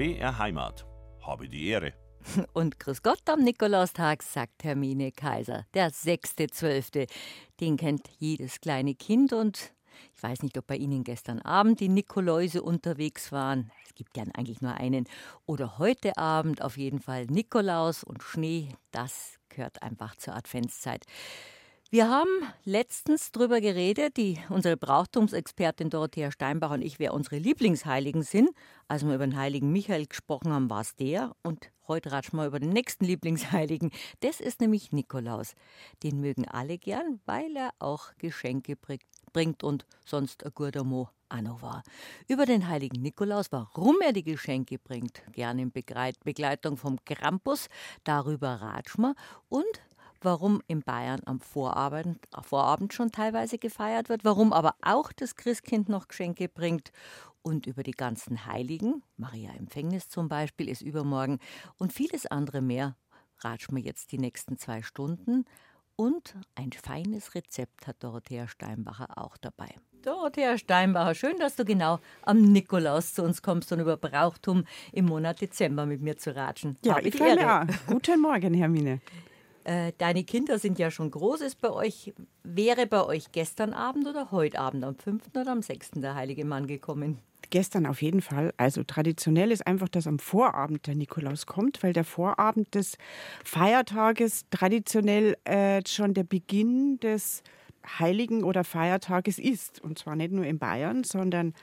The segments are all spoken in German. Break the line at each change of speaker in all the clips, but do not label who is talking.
BR Heimat. Habe die Ehre.
Und Grüß Gott am Nikolaustag, sagt Hermine Kaiser. Der 6.12. Den kennt jedes kleine Kind und ich weiß nicht, ob bei Ihnen gestern Abend die Nikoläuse unterwegs waren. Es gibt ja eigentlich nur einen. Oder heute Abend auf jeden Fall Nikolaus und Schnee. Das gehört einfach zur Adventszeit. Wir haben letztens darüber geredet, die, unsere Brauchtumsexpertin Dorothea Steinbach und ich, wer unsere Lieblingsheiligen sind. Als wir über den heiligen Michael gesprochen haben, war es der. Und heute ratschen wir über den nächsten Lieblingsheiligen. Das ist nämlich Nikolaus. Den mögen alle gern, weil er auch Geschenke bringt und sonst ein guter Mo war. Über den heiligen Nikolaus, warum er die Geschenke bringt, gerne in Begleitung vom Krampus, darüber ratschen wir. Und warum in Bayern am Vorabend, Vorabend schon teilweise gefeiert wird, warum aber auch das Christkind noch Geschenke bringt und über die ganzen Heiligen, Maria Empfängnis zum Beispiel ist übermorgen und vieles andere mehr, ratschen wir jetzt die nächsten zwei Stunden. Und ein feines Rezept hat Dorothea Steinbacher auch dabei. Dorothea Steinbacher, schön, dass du genau am Nikolaus zu uns kommst und über Brauchtum im Monat Dezember mit mir zu ratschen.
Ja, Habe ich freue mich Guten Morgen, Hermine.
Äh, deine Kinder sind ja schon groß. Ist bei euch, wäre bei euch gestern Abend oder heute Abend, am 5. oder am 6. der Heilige Mann gekommen?
Gestern auf jeden Fall. Also traditionell ist einfach, dass am Vorabend der Nikolaus kommt, weil der Vorabend des Feiertages traditionell äh, schon der Beginn des Heiligen oder Feiertages ist. Und zwar nicht nur in Bayern, sondern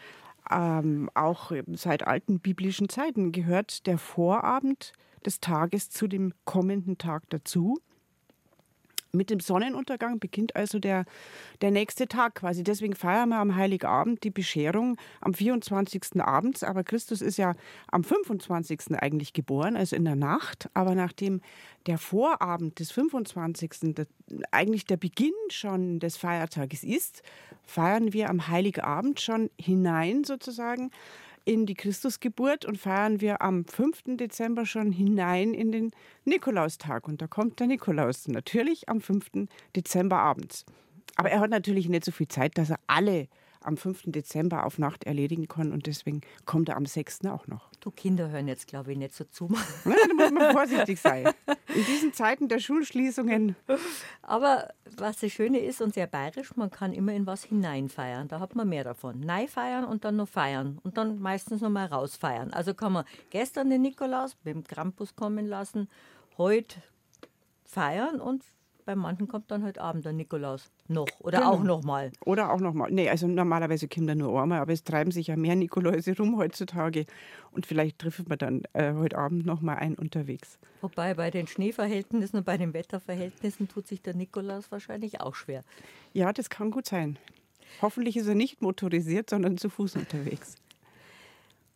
ähm, auch seit alten biblischen Zeiten gehört der Vorabend des Tages zu dem kommenden Tag dazu. Mit dem Sonnenuntergang beginnt also der, der nächste Tag quasi. Deswegen feiern wir am Heiligabend die Bescherung am 24. abends. Aber Christus ist ja am 25. eigentlich geboren, also in der Nacht. Aber nachdem der Vorabend des 25. Der, eigentlich der Beginn schon des Feiertages ist, feiern wir am Heiligabend schon hinein sozusagen in die Christusgeburt und feiern wir am 5. Dezember schon hinein in den Nikolaustag. Und da kommt der Nikolaus natürlich am 5. Dezember abends. Aber er hat natürlich nicht so viel Zeit, dass er alle am 5. Dezember auf Nacht erledigen kann und deswegen kommt er am 6. auch noch.
Du Kinder hören jetzt, glaube ich, nicht so zu.
Ja, da muss man vorsichtig sein. In diesen Zeiten der Schulschließungen.
Aber was das Schöne ist und sehr bayerisch, man kann immer in was hineinfeiern. Da hat man mehr davon. Nein feiern und dann noch feiern und dann meistens noch mal rausfeiern. Also kann man gestern den Nikolaus mit dem Krampus kommen lassen, heute feiern und bei manchen kommt dann heute Abend der Nikolaus noch oder genau. auch nochmal.
Oder auch nochmal. Nee, also normalerweise kommt er nur einmal, aber es treiben sich ja mehr Nikoläuse rum heutzutage. Und vielleicht trifft man dann äh, heute Abend nochmal einen unterwegs.
Wobei bei den Schneeverhältnissen und bei den Wetterverhältnissen tut sich der Nikolaus wahrscheinlich auch schwer.
Ja, das kann gut sein. Hoffentlich ist er nicht motorisiert, sondern zu Fuß unterwegs.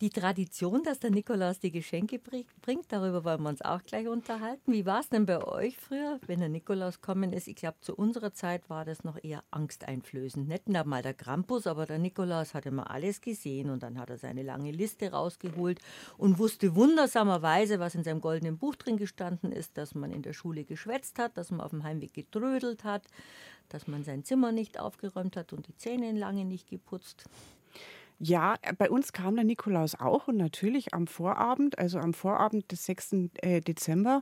Die Tradition, dass der Nikolaus die Geschenke bringt, darüber wollen wir uns auch gleich unterhalten. Wie war es denn bei euch früher, wenn der Nikolaus kommen ist? Ich glaube, zu unserer Zeit war das noch eher angsteinflößend. Nicht nur mal der Krampus, aber der Nikolaus hat immer alles gesehen und dann hat er seine lange Liste rausgeholt und wusste wundersamerweise, was in seinem goldenen Buch drin gestanden ist, dass man in der Schule geschwätzt hat, dass man auf dem Heimweg getrödelt hat, dass man sein Zimmer nicht aufgeräumt hat und die Zähne lange nicht geputzt.
Ja, äh, bei uns kam der Nikolaus auch und natürlich am Vorabend, also am Vorabend des 6. Äh, Dezember.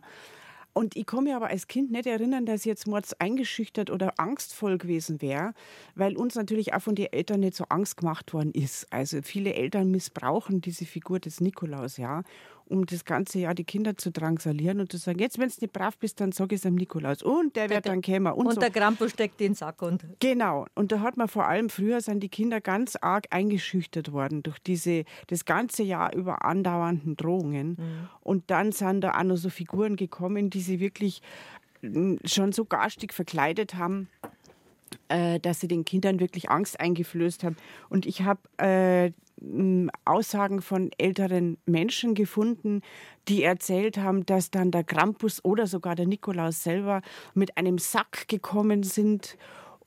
Und ich kann mich aber als Kind nicht erinnern, dass ich jetzt mords eingeschüchtert oder angstvoll gewesen wäre, weil uns natürlich auch von den Eltern nicht so Angst gemacht worden ist. Also viele Eltern missbrauchen diese Figur des Nikolaus, ja um das ganze Jahr die Kinder zu drangsalieren und zu sagen, jetzt, wenn du nicht brav bist, dann sag ich es am Nikolaus. Und der wird dann kämen.
Und, und so. der Krampus steckt den Sack. Und
genau. Und da hat man vor allem früher sind die Kinder ganz arg eingeschüchtert worden durch diese, das ganze Jahr über andauernden Drohungen. Mhm. Und dann sind da auch noch so Figuren gekommen, die sie wirklich hm, schon so garstig verkleidet haben äh, dass sie den Kindern wirklich Angst eingeflößt haben. Und ich habe äh, Aussagen von älteren Menschen gefunden, die erzählt haben, dass dann der Krampus oder sogar der Nikolaus selber mit einem Sack gekommen sind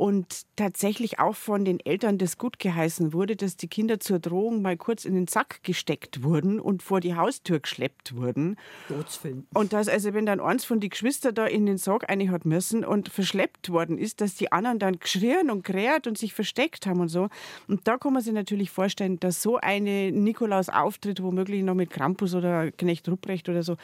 und tatsächlich auch von den Eltern das gut geheißen wurde, dass die Kinder zur Drohung mal kurz in den Sack gesteckt wurden und vor die Haustür geschleppt wurden. Und dass also, wenn dann eins von den Geschwistern da in den Sarg eine hat müssen und verschleppt worden ist, dass die anderen dann geschrien und kräht und sich versteckt haben und so. Und da kann man sich natürlich vorstellen, dass so eine Nikolaus-Auftritt womöglich noch mit Krampus oder Knecht Rupprecht oder so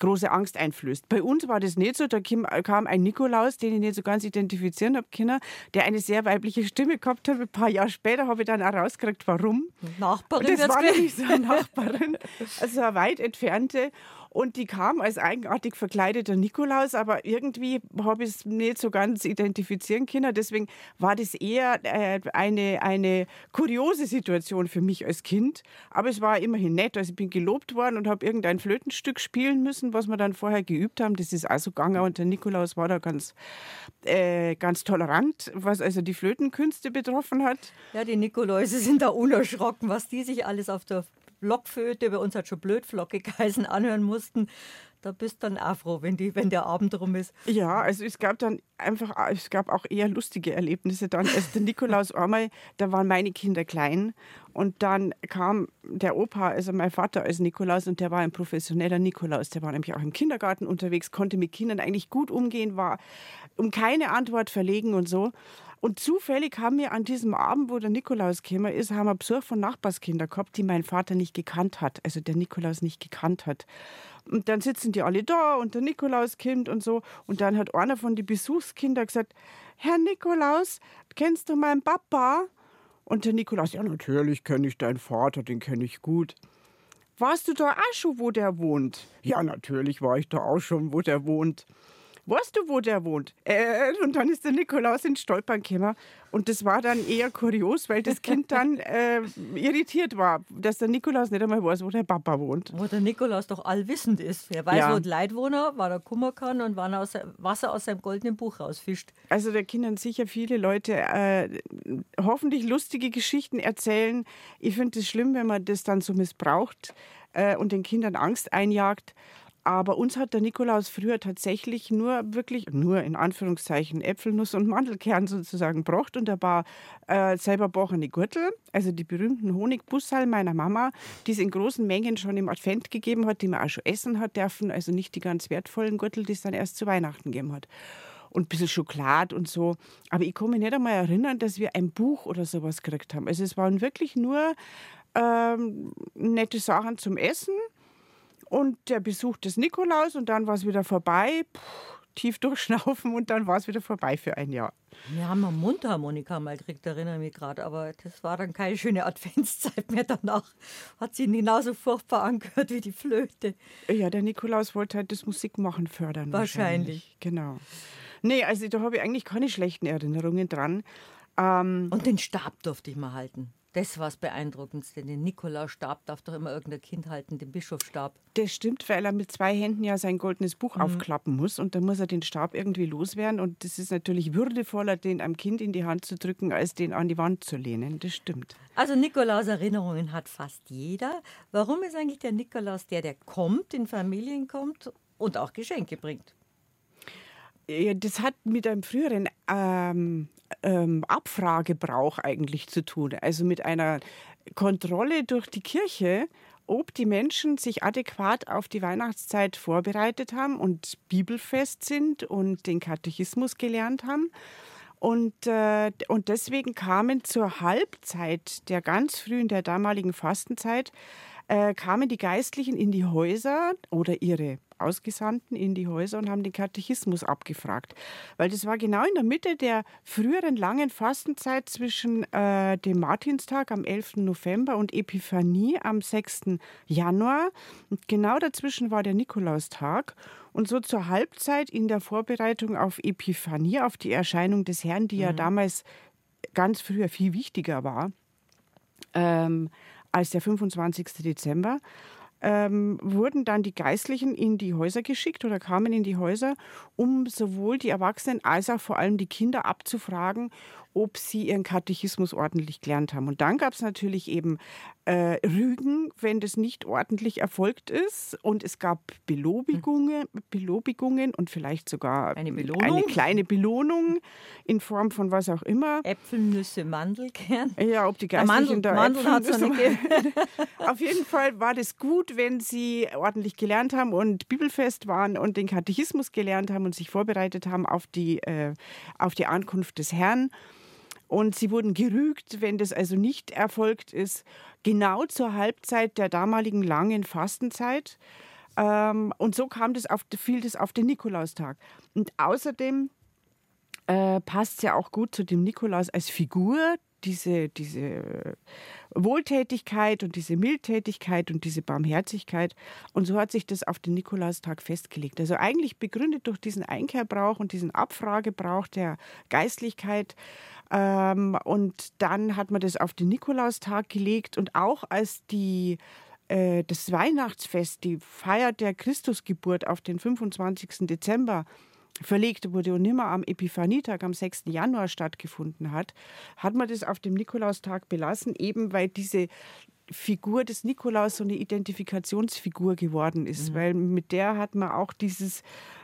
große Angst einflößt. Bei uns war das nicht so. Da kam ein Nikolaus, den ich nicht so ganz identifizieren habe können, der eine sehr weibliche Stimme gehabt hat. Ein paar Jahre später habe ich dann auch rausgekriegt, warum.
Nachbarin.
Das war nämlich so eine Nachbarin, also eine weit entfernte. Und die kam als eigenartig verkleideter Nikolaus, aber irgendwie habe ich es nicht so ganz identifizieren können. Deswegen war das eher äh, eine, eine kuriose Situation für mich als Kind. Aber es war immerhin nett. Also ich bin gelobt worden und habe irgendein Flötenstück spielen müssen, was wir dann vorher geübt haben. Das ist also gegangen und der Nikolaus war da ganz, äh, ganz tolerant, was also die Flötenkünste betroffen hat.
Ja, die Nikoläuse sind da unerschrocken, was die sich alles auf der Blockflöte, bei uns hat schon Blödflocke geheißen, anhören mussten. Da bist du dann auch froh, wenn, die, wenn der Abend rum ist.
Ja, also es gab dann einfach, es gab auch eher lustige Erlebnisse dann. Also der Nikolaus einmal, da waren meine Kinder klein und dann kam der Opa, also mein Vater als Nikolaus und der war ein professioneller Nikolaus. Der war nämlich auch im Kindergarten unterwegs, konnte mit Kindern eigentlich gut umgehen, war um keine Antwort verlegen und so. Und zufällig haben wir an diesem Abend, wo der Nikolaus gekommen ist, haben wir Besuch von Nachbarskindern gehabt, die mein Vater nicht gekannt hat, also der Nikolaus nicht gekannt hat. Und dann sitzen die alle da und der Nikolaus kommt und so. Und dann hat einer von den Besuchskindern gesagt, Herr Nikolaus, kennst du meinen Papa? Und der Nikolaus, ja natürlich kenne ich deinen Vater, den kenne ich gut. Warst du da auch schon, wo der wohnt? Ja, natürlich war ich da auch schon, wo der wohnt weißt du, wo der wohnt? Äh, und dann ist der Nikolaus in Stolpern gekommen. Und das war dann eher kurios, weil das Kind dann äh, irritiert war, dass der Nikolaus nicht einmal weiß, wo der Papa wohnt.
Wo der Nikolaus doch allwissend ist. Er weiß, ja. wo die Leute wohnen, wann er kommen kann und wann er aus, Wasser aus seinem goldenen Buch rausfischt.
Also da können sicher viele Leute äh, hoffentlich lustige Geschichten erzählen. Ich finde es schlimm, wenn man das dann so missbraucht äh, und den Kindern Angst einjagt. Aber uns hat der Nikolaus früher tatsächlich nur wirklich, nur in Anführungszeichen, Äpfelnuss und Mandelkern sozusagen gebracht. Und er war äh, selber bochene Gürtel, also die berühmten Honigbussal meiner Mama, die es in großen Mengen schon im Advent gegeben hat, die man auch schon essen hat dürfen. Also nicht die ganz wertvollen Gürtel, die es dann erst zu Weihnachten gegeben hat. Und ein bisschen Schokolade und so. Aber ich kann mich nicht einmal erinnern, dass wir ein Buch oder sowas gekriegt haben. Also es waren wirklich nur ähm, nette Sachen zum Essen und der Besuch des Nikolaus und dann war es wieder vorbei. Puh, tief durchschnaufen und dann war es wieder vorbei für ein Jahr.
Wir haben eine Mundharmonika mal gekriegt, erinnere mich gerade, aber das war dann keine schöne Adventszeit mehr danach. Hat sie genauso furchtbar angehört wie die Flöte.
Ja, der Nikolaus wollte halt das Musikmachen fördern.
Wahrscheinlich.
wahrscheinlich. Genau. Nee, also da habe ich eigentlich keine schlechten Erinnerungen dran.
Ähm, und den Stab durfte ich mal halten. Das war das Beeindruckendste. Den Nikolausstab darf doch immer irgendein Kind halten, den Bischofsstab.
Das stimmt, weil er mit zwei Händen ja sein goldenes Buch mhm. aufklappen muss und dann muss er den Stab irgendwie loswerden. Und das ist natürlich würdevoller, den einem Kind in die Hand zu drücken, als den an die Wand zu lehnen. Das stimmt.
Also Nikolaus Erinnerungen hat fast jeder. Warum ist eigentlich der Nikolaus der, der kommt, in Familien kommt und auch Geschenke bringt?
Das hat mit einem früheren ähm, ähm, Abfragebrauch eigentlich zu tun. Also mit einer Kontrolle durch die Kirche, ob die Menschen sich adäquat auf die Weihnachtszeit vorbereitet haben und bibelfest sind und den Katechismus gelernt haben. Und, äh, und deswegen kamen zur Halbzeit der ganz frühen, der damaligen Fastenzeit, äh, kamen die Geistlichen in die Häuser oder ihre Ausgesandten in die Häuser und haben den Katechismus abgefragt. Weil das war genau in der Mitte der früheren langen Fastenzeit zwischen äh, dem Martinstag am 11. November und Epiphanie am 6. Januar. Und genau dazwischen war der Nikolaustag. Und so zur Halbzeit in der Vorbereitung auf Epiphanie, auf die Erscheinung des Herrn, die mhm. ja damals ganz früher viel wichtiger war ähm, als der 25. Dezember, ähm, wurden dann die Geistlichen in die Häuser geschickt oder kamen in die Häuser, um sowohl die Erwachsenen als auch vor allem die Kinder abzufragen, ob sie ihren Katechismus ordentlich gelernt haben. Und dann gab es natürlich eben äh, Rügen, wenn das nicht ordentlich erfolgt ist. Und es gab Belobigungen, Belobigungen und vielleicht sogar
eine, Belohnung.
eine kleine Belohnung in Form von was auch immer.
Äpfel, Nüsse, Mandelkern.
Ja, ob die Geistlichen
da Mandel Äpfel, so
Auf jeden Fall war das gut, wenn sie ordentlich gelernt haben und bibelfest waren und den Katechismus gelernt haben und sich vorbereitet haben auf die, äh, auf die Ankunft des Herrn. Und sie wurden gerügt, wenn das also nicht erfolgt ist, genau zur Halbzeit der damaligen langen Fastenzeit. Ähm, und so kam das auf, fiel das auf den Nikolaustag. Und außerdem äh, passt es ja auch gut zu dem Nikolaus als Figur, diese, diese Wohltätigkeit und diese Mildtätigkeit und diese Barmherzigkeit. Und so hat sich das auf den Nikolaustag festgelegt. Also eigentlich begründet durch diesen Einkehrbrauch und diesen Abfragebrauch der Geistlichkeit. Ähm, und dann hat man das auf den Nikolaustag gelegt und auch als die äh, das Weihnachtsfest, die Feier der Christusgeburt auf den 25. Dezember verlegt wurde und nimmer am Epiphanietag am 6. Januar stattgefunden hat, hat man das auf dem Nikolaustag belassen, eben weil diese Figur des Nikolaus so eine Identifikationsfigur geworden ist, mhm. weil mit der hat man auch dieses,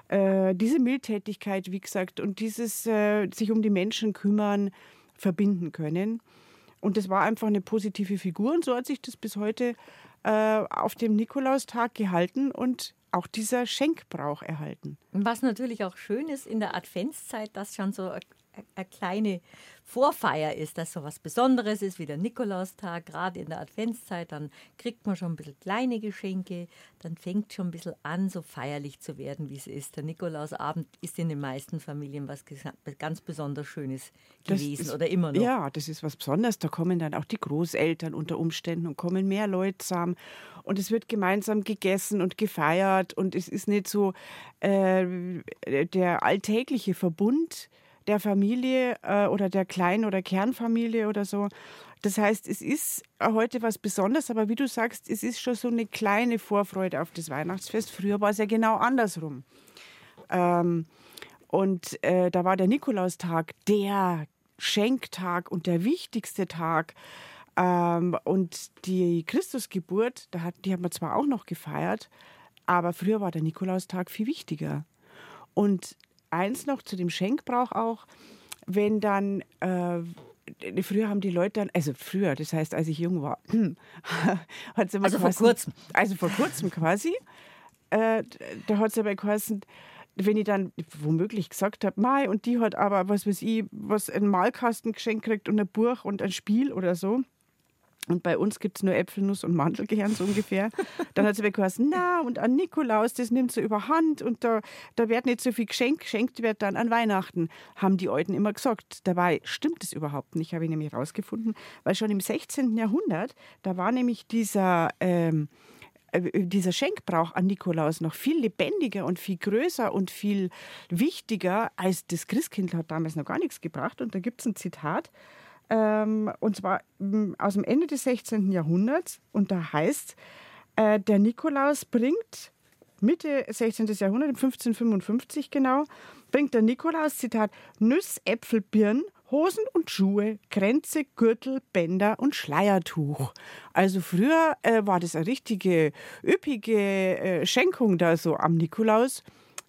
äh, diese Mildtätigkeit, wie gesagt, und dieses äh, sich um die Menschen kümmern verbinden können. Und das war einfach eine positive Figur und so hat sich das bis heute äh, auf dem Nikolaustag gehalten und auch dieser Schenkbrauch erhalten.
Was natürlich auch schön ist in der Adventszeit, dass schon so eine kleine Vorfeier ist, dass so was Besonderes ist, wie der Nikolaustag, gerade in der Adventszeit, dann kriegt man schon ein bisschen kleine Geschenke, dann fängt schon ein bisschen an, so feierlich zu werden, wie es ist. Der Nikolausabend ist in den meisten Familien was ganz besonders Schönes gewesen
ist,
oder immer noch.
Ja, das ist was Besonderes. Da kommen dann auch die Großeltern unter Umständen und kommen mehr Leute zusammen und es wird gemeinsam gegessen und gefeiert und es ist nicht so äh, der alltägliche Verbund, der Familie äh, oder der Klein- oder Kernfamilie oder so. Das heißt, es ist heute was Besonderes, aber wie du sagst, es ist schon so eine kleine Vorfreude auf das Weihnachtsfest. Früher war es ja genau andersrum. Ähm, und äh, da war der Nikolaustag der Schenktag und der wichtigste Tag. Ähm, und die Christusgeburt, da hat, die haben wir zwar auch noch gefeiert, aber früher war der Nikolaustag viel wichtiger. Und eins noch zu dem Schenkbrauch auch, wenn dann, äh, früher haben die Leute dann, also früher, das heißt, als ich jung war,
hat immer Also quasi, vor kurzem.
Also vor kurzem quasi, äh, da hat es aber geheißen, wenn ich dann womöglich gesagt habe, Mai, und die hat aber, was weiß ich, was einen Malkasten geschenkt kriegt und ein Buch und ein Spiel oder so, und bei uns gibt es nur Äpfelnuss und Mandelgehirn so ungefähr. Dann hat sie mir gesagt, na, und an Nikolaus, das nimmt sie überhand und da, da wird nicht so viel geschenkt, geschenkt wird dann an Weihnachten, haben die Alten immer gesagt. Dabei stimmt es überhaupt nicht, habe ich nämlich herausgefunden, weil schon im 16. Jahrhundert, da war nämlich dieser... Ähm, äh, dieser Schenkbrauch an Nikolaus noch viel lebendiger und viel größer und viel wichtiger als das Christkind hat damals noch gar nichts gebracht. Und da gibt es ein Zitat ähm, und zwar mm, aus dem Ende des 16. Jahrhunderts. Und da heißt, äh, der Nikolaus bringt Mitte 16. Jahrhundert, 1555 genau, bringt der Nikolaus, Zitat, Nüss, Äpfel, Birnen, Hosen und Schuhe, Kränze, Gürtel, Bänder und Schleiertuch. Also früher äh, war das eine richtige üppige äh, Schenkung da so am Nikolaus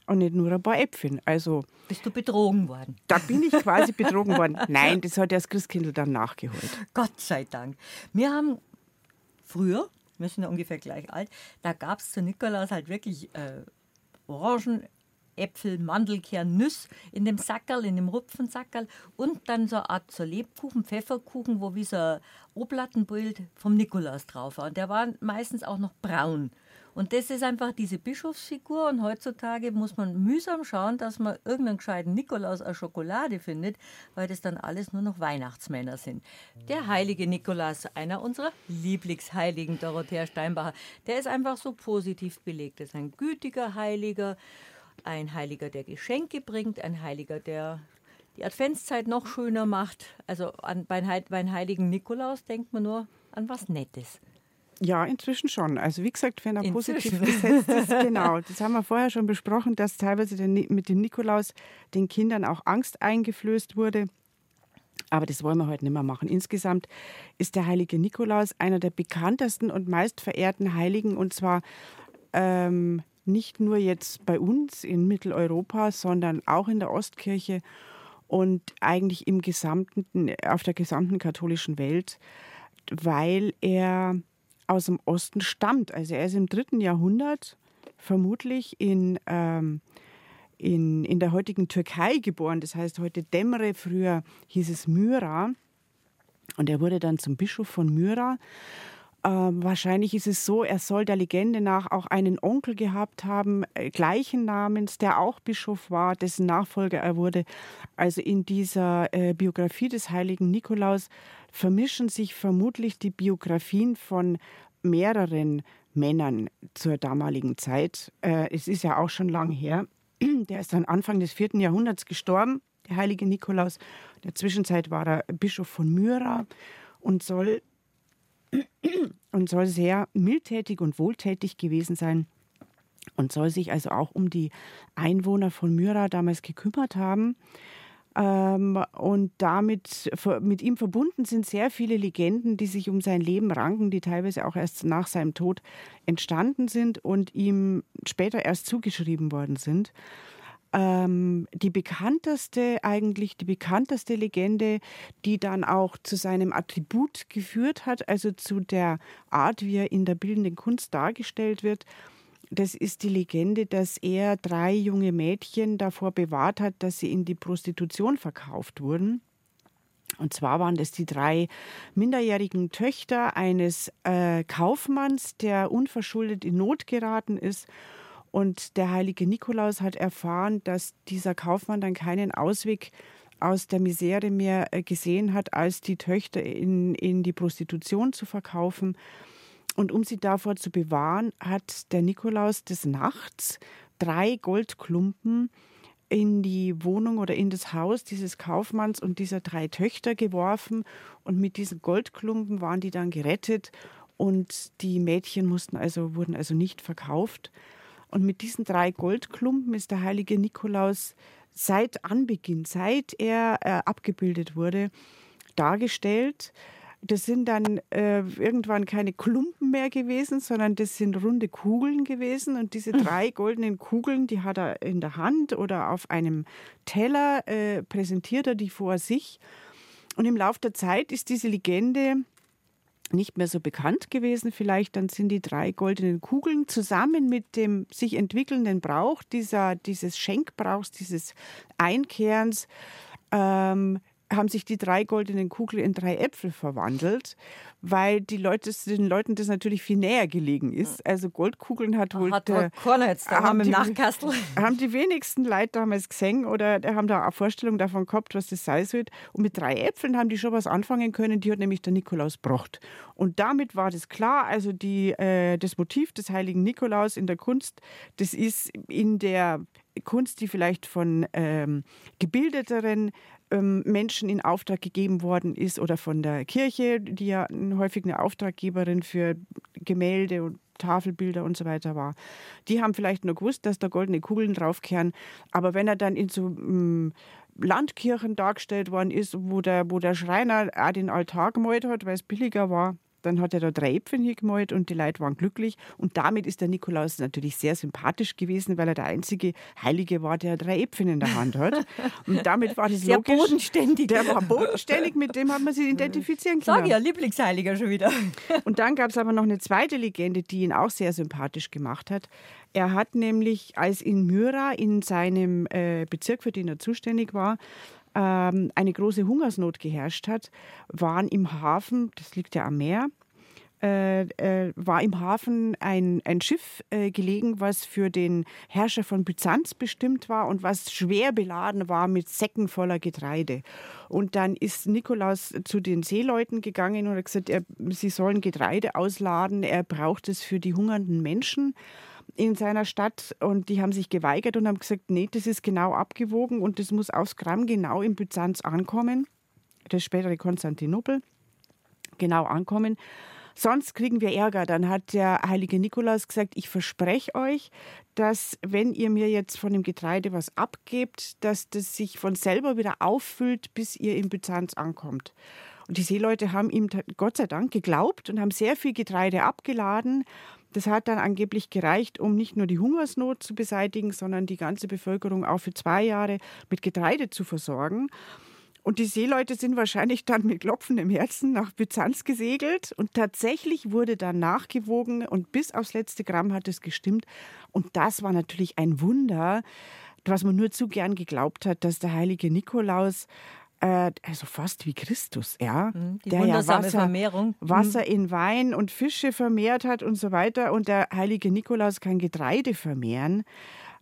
und nicht nur ein paar Äpfel. Also
bist du betrogen worden?
Da bin ich quasi betrogen worden. Nein, das hat das Christkindl dann nachgeholt.
Gott sei Dank. Wir haben früher, wir sind ja ungefähr gleich alt, da gab es zu Nikolaus halt wirklich äh, Orangen, Äpfel, Mandelkern, Nüsse in dem Sackerl, in dem Rupfensackerl und dann so eine Art so Lebkuchen, Pfefferkuchen, wo wie so ein Oblattenbild vom Nikolaus drauf war. Und der war meistens auch noch braun. Und das ist einfach diese Bischofsfigur. Und heutzutage muss man mühsam schauen, dass man irgendeinen gescheiten Nikolaus aus Schokolade findet, weil das dann alles nur noch Weihnachtsmänner sind. Der heilige Nikolaus, einer unserer Lieblingsheiligen, Dorothea Steinbacher, der ist einfach so positiv belegt. Das ist ein gütiger Heiliger, ein Heiliger, der Geschenke bringt, ein Heiliger, der die Adventszeit noch schöner macht. Also an, beim Heiligen Nikolaus denkt man nur an was Nettes.
Ja, inzwischen schon. Also wie gesagt, wenn er inzwischen. positiv besetzt ist, genau. Das haben wir vorher schon besprochen, dass teilweise mit dem Nikolaus den Kindern auch Angst eingeflößt wurde. Aber das wollen wir heute nicht mehr machen. Insgesamt ist der heilige Nikolaus einer der bekanntesten und meistverehrten Heiligen und zwar ähm, nicht nur jetzt bei uns in Mitteleuropa, sondern auch in der Ostkirche und eigentlich im gesamten, auf der gesamten katholischen Welt, weil er aus dem Osten stammt. Also er ist im dritten Jahrhundert vermutlich in, ähm, in, in der heutigen Türkei geboren. Das heißt heute Demre, früher hieß es Myra. Und er wurde dann zum Bischof von Myra. Ähm, wahrscheinlich ist es so, er soll der Legende nach auch einen Onkel gehabt haben, äh, gleichen Namens, der auch Bischof war, dessen Nachfolger er wurde. Also in dieser äh, Biografie des heiligen Nikolaus vermischen sich vermutlich die Biografien von mehreren Männern zur damaligen Zeit. Äh, es ist ja auch schon lang her. Der ist dann Anfang des vierten Jahrhunderts gestorben, der heilige Nikolaus. In der Zwischenzeit war er Bischof von Myra und soll und soll sehr mildtätig und wohltätig gewesen sein und soll sich also auch um die Einwohner von Myra damals gekümmert haben. Ähm, und damit mit ihm verbunden sind sehr viele Legenden, die sich um sein Leben ranken, die teilweise auch erst nach seinem Tod entstanden sind und ihm später erst zugeschrieben worden sind. Ähm, die bekannteste, eigentlich die bekannteste Legende, die dann auch zu seinem Attribut geführt hat, also zu der Art, wie er in der bildenden Kunst dargestellt wird, das ist die Legende, dass er drei junge Mädchen davor bewahrt hat, dass sie in die Prostitution verkauft wurden. Und zwar waren das die drei minderjährigen Töchter eines äh, Kaufmanns, der unverschuldet in Not geraten ist und der heilige Nikolaus hat erfahren, dass dieser Kaufmann dann keinen Ausweg aus der Misere mehr äh, gesehen hat, als die Töchter in, in die Prostitution zu verkaufen. Und um sie davor zu bewahren, hat der Nikolaus des Nachts drei Goldklumpen in die Wohnung oder in das Haus dieses Kaufmanns und dieser drei Töchter geworfen. Und mit diesen Goldklumpen waren die dann gerettet und die Mädchen mussten also, wurden also nicht verkauft. Und mit diesen drei Goldklumpen ist der heilige Nikolaus seit Anbeginn, seit er äh, abgebildet wurde, dargestellt. Das sind dann äh, irgendwann keine Klumpen mehr gewesen, sondern das sind runde Kugeln gewesen. Und diese hm. drei goldenen Kugeln, die hat er in der Hand oder auf einem Teller, äh, präsentiert er die vor sich. Und im Laufe der Zeit ist diese Legende nicht mehr so bekannt gewesen. Vielleicht dann sind die drei goldenen Kugeln zusammen mit dem sich entwickelnden Brauch dieser, dieses Schenkbrauchs, dieses Einkehrens, ähm, haben sich die drei goldenen Kugeln in drei Äpfel verwandelt, weil die Leute, den Leuten das natürlich viel näher gelegen ist. Also Goldkugeln hat wohl
hat der, jetzt, da haben, die, Nachkastel.
haben die wenigsten Leute damals gesehen oder haben da eine Vorstellung davon gehabt, was das sein soll. Und mit drei Äpfeln haben die schon was anfangen können. Die hat nämlich der Nikolaus brocht. Und damit war das klar. Also die, äh, das Motiv des heiligen Nikolaus in der Kunst, das ist in der Kunst, die vielleicht von ähm, gebildeteren ähm, Menschen in Auftrag gegeben worden ist oder von der Kirche, die ja häufig eine Auftraggeberin für Gemälde und Tafelbilder und so weiter war. Die haben vielleicht nur gewusst, dass da goldene Kugeln draufkehren. Aber wenn er dann in so ähm, Landkirchen dargestellt worden ist, wo der, wo der Schreiner auch den Altar gemalt hat, weil es billiger war, dann hat er da drei Äpfel hingemalt und die Leute waren glücklich. Und damit ist der Nikolaus natürlich sehr sympathisch gewesen, weil er der einzige Heilige war, der drei Äpfel in der Hand hat. Und damit war das
sehr
logisch.
bodenständig.
Der war bodenständig, mit dem hat man sich identifizieren können.
Sag ja, Lieblingsheiliger schon wieder.
Und dann gab es aber noch eine zweite Legende, die ihn auch sehr sympathisch gemacht hat. Er hat nämlich, als in Myra, in seinem äh, Bezirk, für den er zuständig war, ähm, eine große Hungersnot geherrscht hat, waren im Hafen, das liegt ja am Meer, äh, äh, war im Hafen ein, ein Schiff äh, gelegen, was für den Herrscher von Byzanz bestimmt war und was schwer beladen war mit Säcken voller Getreide. Und dann ist Nikolaus zu den Seeleuten gegangen und hat gesagt, er, sie sollen Getreide ausladen, er braucht es für die hungernden Menschen in seiner Stadt und die haben sich geweigert und haben gesagt, nee, das ist genau abgewogen und das muss aufs Gramm genau in Byzanz ankommen, das spätere Konstantinopel, genau ankommen. sonst kriegen wir Ärger. Dann hat der heilige Nikolaus gesagt, ich verspreche euch, dass wenn ihr mir jetzt von dem Getreide was abgebt, dass das sich von selber wieder auffüllt, bis ihr in Byzanz ankommt. Und die Seeleute haben ihm Gott sei Dank geglaubt und haben sehr viel Getreide abgeladen. Das hat dann angeblich gereicht, um nicht nur die Hungersnot zu beseitigen, sondern die ganze Bevölkerung auch für zwei Jahre mit Getreide zu versorgen. Und die Seeleute sind wahrscheinlich dann mit klopfendem Herzen nach Byzanz gesegelt und tatsächlich wurde dann nachgewogen und bis aufs letzte Gramm hat es gestimmt. Und das war natürlich ein Wunder, was man nur zu gern geglaubt hat, dass der heilige Nikolaus äh, also fast wie Christus, ja.
Mhm, die der ja Wasser, Vermehrung.
Mhm. Wasser in Wein und Fische vermehrt hat und so weiter. Und der heilige Nikolaus kann Getreide vermehren.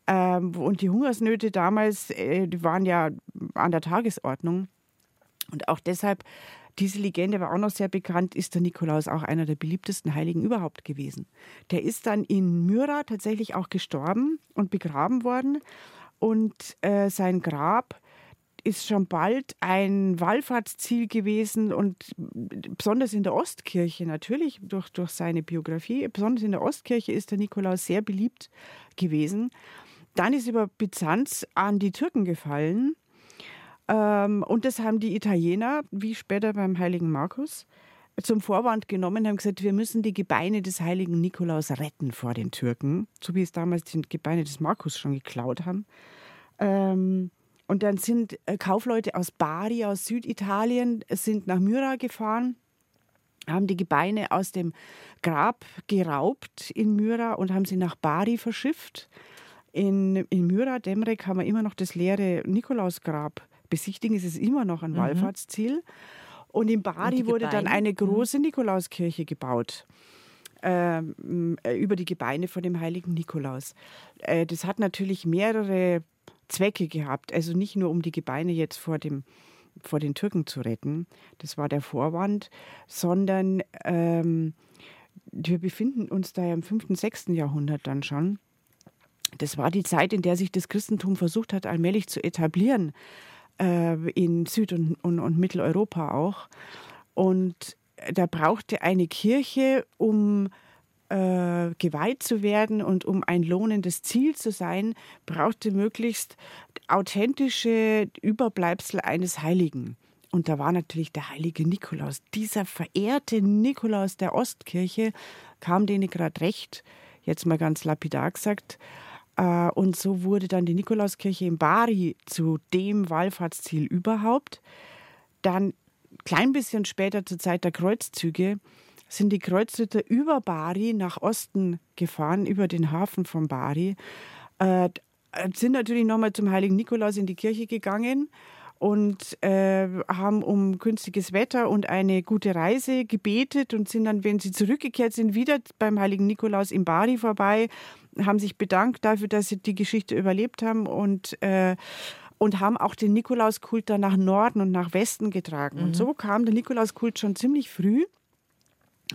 Ähm, und die Hungersnöte damals, äh, die waren ja an der Tagesordnung. Und auch deshalb, diese Legende war auch noch sehr bekannt, ist der Nikolaus auch einer der beliebtesten Heiligen überhaupt gewesen. Der ist dann in Myra tatsächlich auch gestorben und begraben worden. Und äh, sein Grab ist schon bald ein Wallfahrtsziel gewesen und besonders in der Ostkirche natürlich durch, durch seine Biografie, besonders in der Ostkirche ist der Nikolaus sehr beliebt gewesen. Dann ist über Byzanz an die Türken gefallen. Ähm, und das haben die Italiener, wie später beim heiligen Markus, zum Vorwand genommen, haben gesagt, wir müssen die Gebeine des heiligen Nikolaus retten vor den Türken, so wie es damals die Gebeine des Markus schon geklaut haben. Und dann sind äh, Kaufleute aus Bari, aus Süditalien, sind nach Myra gefahren haben die Gebeine aus dem Grab geraubt in Myra und haben sie nach Bari verschifft. In, in Myra, Demrek, haben wir immer noch das leere Nikolausgrab besichtigen. Es ist immer noch ein mhm. Wallfahrtsziel. Und in Bari und wurde dann eine große Nikolauskirche gebaut. Ähm, äh, über die Gebeine von dem heiligen Nikolaus. Äh, das hat natürlich mehrere Zwecke gehabt. Also nicht nur, um die Gebeine jetzt vor dem vor den Türken zu retten, das war der Vorwand, sondern ähm, wir befinden uns da ja im 5., 6. Jahrhundert dann schon das war die Zeit, in der sich das Christentum versucht hat, allmählich zu etablieren, äh, in Süd- und, und, und, Mitteleuropa auch. Und da brauchte eine Kirche, um äh, geweiht zu werden und um ein lohnendes Ziel zu sein, brauchte möglichst authentische Überbleibsel eines Heiligen. Und da war natürlich der heilige Nikolaus. Dieser verehrte Nikolaus der Ostkirche kam denen gerade recht, jetzt mal ganz lapidar gesagt, äh, und so wurde dann die Nikolauskirche in Bari zu dem Wallfahrtsziel überhaupt. Dann, klein bisschen später, zur Zeit der Kreuzzüge, sind die Kreuzritter über Bari nach Osten gefahren, über den Hafen von Bari. Äh, sind natürlich nochmal zum heiligen Nikolaus in die Kirche gegangen und äh, haben um günstiges Wetter und eine gute Reise gebetet und sind dann, wenn sie zurückgekehrt sind, wieder beim heiligen Nikolaus in Bari vorbei, haben sich bedankt dafür, dass sie die Geschichte überlebt haben und äh, und haben auch den Nikolauskult dann nach Norden und nach Westen getragen. Mhm. Und so kam der Nikolauskult schon ziemlich früh,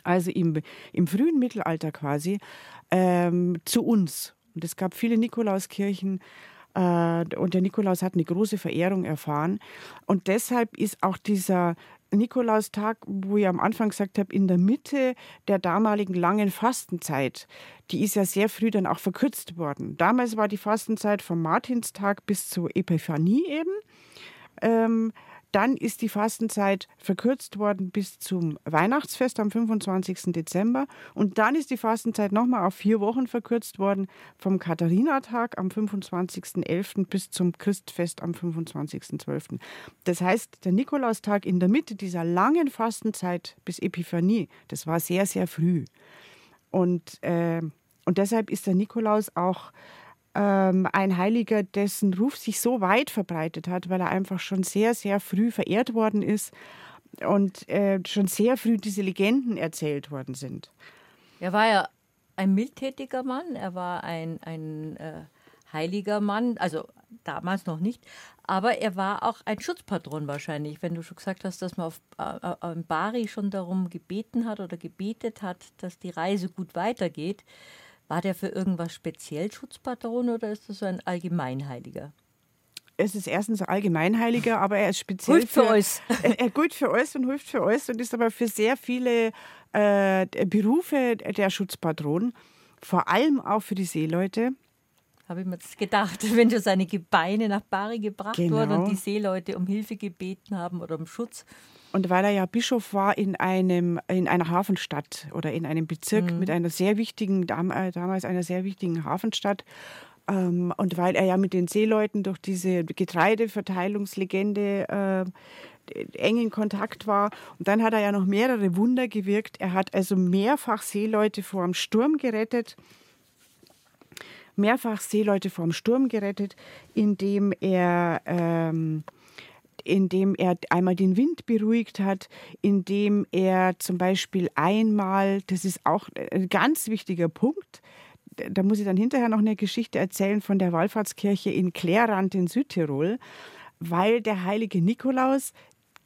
also im, im frühen Mittelalter quasi, ähm, zu uns. Und es gab viele Nikolauskirchen, äh, und der Nikolaus hat eine große Verehrung erfahren. Und deshalb ist auch dieser Nikolaustag, wo ich am Anfang gesagt habe, in der Mitte der damaligen langen Fastenzeit, die ist ja sehr früh dann auch verkürzt worden. Damals war die Fastenzeit vom Martinstag bis zur Epiphanie eben. Ähm, dann ist die Fastenzeit verkürzt worden bis zum Weihnachtsfest am 25. Dezember. Und dann ist die Fastenzeit nochmal auf vier Wochen verkürzt worden, vom Katharinatag am 25.11. bis zum Christfest am 25.12. Das heißt, der Nikolaustag in der Mitte dieser langen Fastenzeit bis Epiphanie, das war sehr, sehr früh. Und, äh, und deshalb ist der Nikolaus auch ähm, ein Heiliger, dessen Ruf sich so weit verbreitet hat, weil er einfach schon sehr, sehr früh verehrt worden ist und äh, schon sehr früh diese Legenden erzählt worden sind.
Er war ja ein mildtätiger Mann, er war ein, ein äh, heiliger Mann, also damals noch nicht, aber er war auch ein Schutzpatron wahrscheinlich, wenn du schon gesagt hast, dass man auf äh, äh Bari schon darum gebeten hat oder gebetet hat, dass die Reise gut weitergeht. War der für irgendwas speziell Schutzpatron oder ist das so ein Allgemeinheiliger?
es ist erstens ein Allgemeinheiliger, aber er ist speziell
hilft für, für alles.
Er, er gilt für alles und hilft für alles und ist aber für sehr viele äh, Berufe der Schutzpatron, vor allem auch für die Seeleute.
Habe ich mir das gedacht, wenn du seine Gebeine nach Bari gebracht genau. wurden und die Seeleute um Hilfe gebeten haben oder um Schutz.
Und weil er ja Bischof war in, einem, in einer Hafenstadt oder in einem Bezirk mhm. mit einer sehr wichtigen, äh, damals einer sehr wichtigen Hafenstadt, ähm, und weil er ja mit den Seeleuten durch diese Getreideverteilungslegende äh, eng in Kontakt war. Und dann hat er ja noch mehrere Wunder gewirkt. Er hat also mehrfach Seeleute vor dem Sturm gerettet. Mehrfach Seeleute vor dem Sturm gerettet, indem er, ähm, indem er einmal den Wind beruhigt hat, indem er zum Beispiel einmal, das ist auch ein ganz wichtiger Punkt, da muss ich dann hinterher noch eine Geschichte erzählen von der Wallfahrtskirche in Klärrand in Südtirol, weil der heilige Nikolaus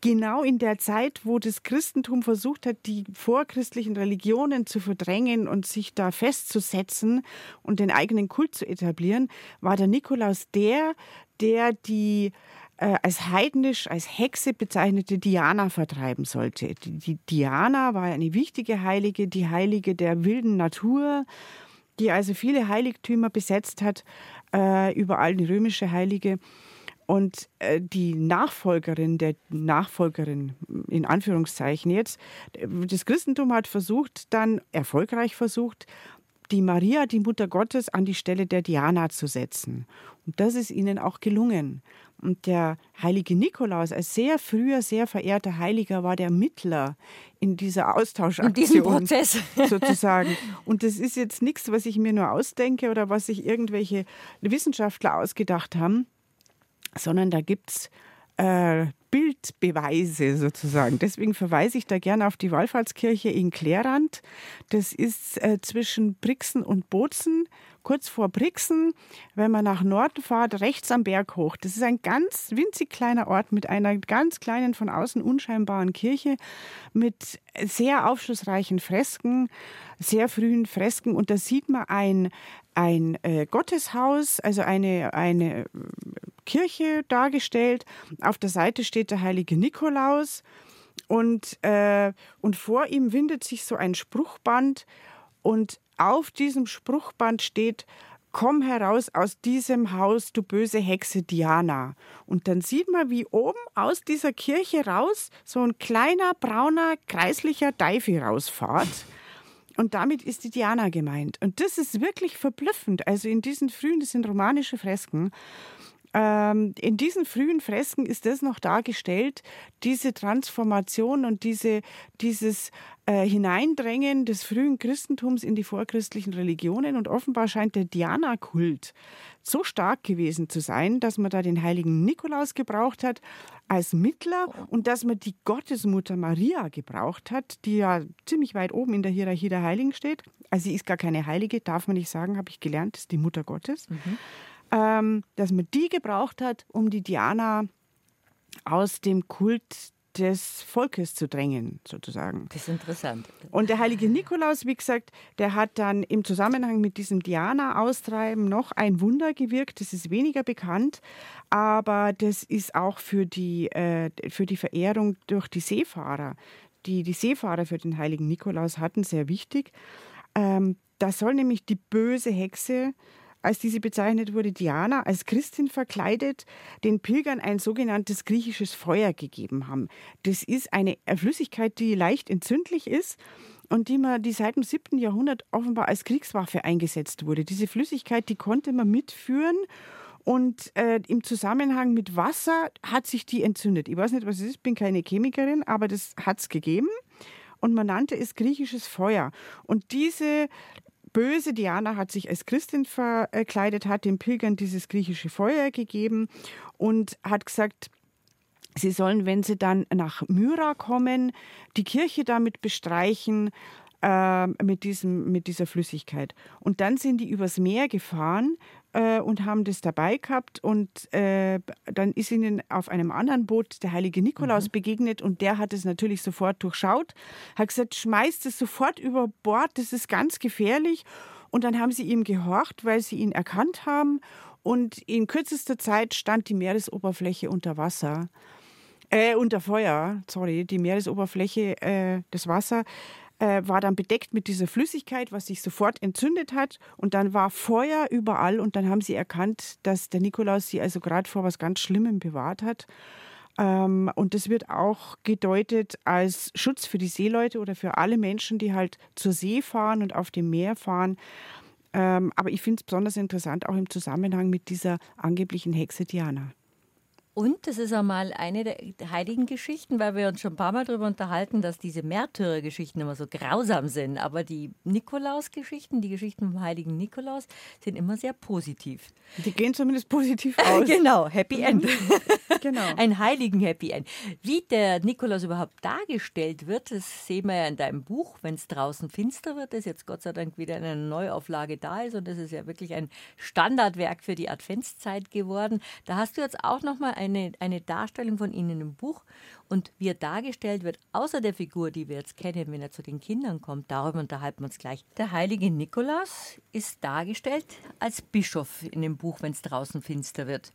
genau in der Zeit, wo das Christentum versucht hat, die vorchristlichen Religionen zu verdrängen und sich da festzusetzen und den eigenen Kult zu etablieren, war der Nikolaus der, der die äh, als heidnisch, als Hexe bezeichnete Diana vertreiben sollte. Die, Diana war eine wichtige Heilige, die Heilige der wilden Natur die also viele Heiligtümer besetzt hat, äh, überall die römische Heilige. Und äh, die Nachfolgerin der Nachfolgerin, in Anführungszeichen jetzt, das Christentum hat versucht, dann erfolgreich versucht, die Maria, die Mutter Gottes, an die Stelle der Diana zu setzen. Und das ist ihnen auch gelungen. Und der heilige Nikolaus, als sehr früher, sehr verehrter Heiliger, war der Mittler in dieser Austauschaktion. In diesem
Prozess.
sozusagen. Und das ist jetzt nichts, was ich mir nur ausdenke oder was sich irgendwelche Wissenschaftler ausgedacht haben, sondern da gibt es äh, Bildbeweise sozusagen. Deswegen verweise ich da gerne auf die Wallfahrtskirche in Klärand. Das ist äh, zwischen Brixen und Bozen kurz vor Brixen, wenn man nach Norden fährt, rechts am Berg hoch. Das ist ein ganz winzig kleiner Ort mit einer ganz kleinen, von außen unscheinbaren Kirche, mit sehr aufschlussreichen Fresken, sehr frühen Fresken. Und da sieht man ein, ein äh, Gotteshaus, also eine, eine Kirche dargestellt. Auf der Seite steht der heilige Nikolaus. Und, äh, und vor ihm windet sich so ein Spruchband und auf diesem Spruchband steht, komm heraus aus diesem Haus, du böse Hexe Diana. Und dann sieht man, wie oben aus dieser Kirche raus so ein kleiner, brauner, kreislicher Deife rausfahrt. Und damit ist die Diana gemeint. Und das ist wirklich verblüffend. Also in diesen frühen, das sind romanische Fresken. Ähm, in diesen frühen Fresken ist das noch dargestellt, diese Transformation und diese, dieses äh, Hineindrängen des frühen Christentums in die vorchristlichen Religionen. Und offenbar scheint der Diana-Kult so stark gewesen zu sein, dass man da den heiligen Nikolaus gebraucht hat als Mittler und dass man die Gottesmutter Maria gebraucht hat, die ja ziemlich weit oben in der Hierarchie der Heiligen steht. Also sie ist gar keine Heilige, darf man nicht sagen, habe ich gelernt, ist die Mutter Gottes. Mhm ähm, dass man die gebraucht hat, um die Diana aus dem Kult des Volkes zu drängen, sozusagen.
Das ist interessant.
Und der heilige Nikolaus, wie gesagt, der hat dann im Zusammenhang mit diesem Diana-Austreiben noch ein Wunder gewirkt. Das ist weniger bekannt, aber das ist auch für die, äh, für die Verehrung durch die Seefahrer, die die Seefahrer für den heiligen Nikolaus hatten, sehr wichtig. Ähm, da soll nämlich die böse Hexe als diese bezeichnet wurde, Diana als Christin verkleidet, den Pilgern ein sogenanntes griechisches Feuer gegeben haben. Das ist eine Flüssigkeit, die leicht entzündlich ist und die, man, die seit dem 7. Jahrhundert offenbar als Kriegswaffe eingesetzt wurde. Diese Flüssigkeit, die konnte man mitführen und äh, im Zusammenhang mit Wasser hat sich die entzündet. Ich weiß nicht, was es ist, bin keine Chemikerin, aber das hat es gegeben und man nannte es griechisches Feuer. Und diese böse Diana hat sich als Christin verkleidet, hat den Pilgern dieses griechische Feuer gegeben und hat gesagt, sie sollen, wenn sie dann nach Myra kommen, die Kirche damit bestreichen, äh, mit, diesem, mit dieser Flüssigkeit. Und dann sind die übers Meer gefahren äh, und haben das dabei gehabt. Und äh, dann ist ihnen auf einem anderen Boot der heilige Nikolaus mhm. begegnet und der hat es natürlich sofort durchschaut, hat gesagt, schmeißt es sofort über Bord, das ist ganz gefährlich. Und dann haben sie ihm gehorcht, weil sie ihn erkannt haben und in kürzester Zeit stand die Meeresoberfläche unter Wasser. Äh, unter Feuer, sorry, die Meeresoberfläche, äh, das Wasser äh, war dann bedeckt mit dieser Flüssigkeit, was sich sofort entzündet hat. Und dann war Feuer überall. Und dann haben sie erkannt, dass der Nikolaus sie also gerade vor was ganz Schlimmem bewahrt hat. Ähm, und das wird auch gedeutet als Schutz für die Seeleute oder für alle Menschen, die halt zur See fahren und auf dem Meer fahren. Ähm, aber ich finde es besonders interessant auch im Zusammenhang mit dieser angeblichen Hexe Diana.
Und das ist einmal eine der heiligen Geschichten, weil wir uns schon ein paar Mal darüber unterhalten, dass diese Märtyrergeschichten immer so grausam sind. Aber die Nikolaus-Geschichten, die Geschichten vom heiligen Nikolaus, sind immer sehr positiv.
Die gehen zumindest positiv aus.
genau, Happy End.
Genau.
Ein heiligen Happy End. Wie der Nikolaus überhaupt dargestellt wird, das sehen wir ja in deinem Buch, wenn es draußen finster wird, das jetzt Gott sei Dank wieder in einer Neuauflage da ist. Und das ist ja wirklich ein Standardwerk für die Adventszeit geworden. Da hast du jetzt auch noch mal ein eine, eine Darstellung von ihnen im Buch. Und wie er dargestellt wird, außer der Figur, die wir jetzt kennen, wenn er zu den Kindern kommt, darüber unterhalten wir uns gleich. Der heilige Nikolaus ist dargestellt als Bischof in dem Buch, wenn es draußen finster wird.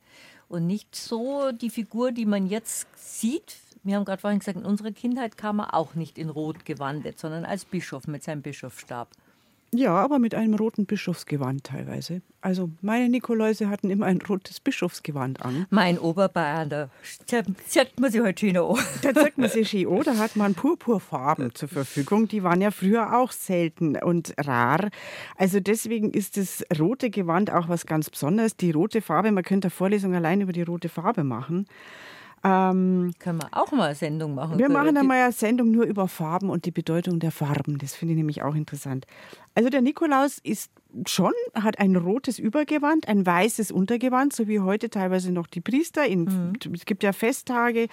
Und nicht so die Figur, die man jetzt sieht. Wir haben gerade vorhin gesagt, in unserer Kindheit kam er auch nicht in Rot gewandet, sondern als Bischof mit seinem Bischofsstab.
Ja, aber mit einem roten Bischofsgewand teilweise. Also meine Nikoläuse hatten immer ein rotes Bischofsgewand an.
Mein Oberbayern, da zeigt man sich heute schön an.
Da zeigt man sich schön an, da hat man Purpurfarben zur Verfügung. Die waren ja früher auch selten und rar. Also deswegen ist das rote Gewand auch was ganz Besonderes. Die rote Farbe, man könnte eine Vorlesung allein über die rote Farbe machen.
Ähm, Können wir auch mal eine Sendung machen?
Wir machen einmal eine Sendung nur über Farben und die Bedeutung der Farben. Das finde ich nämlich auch interessant. Also der Nikolaus ist schon, hat ein rotes Übergewand, ein weißes Untergewand, so wie heute teilweise noch die Priester. In, mhm. Es gibt ja Festtage,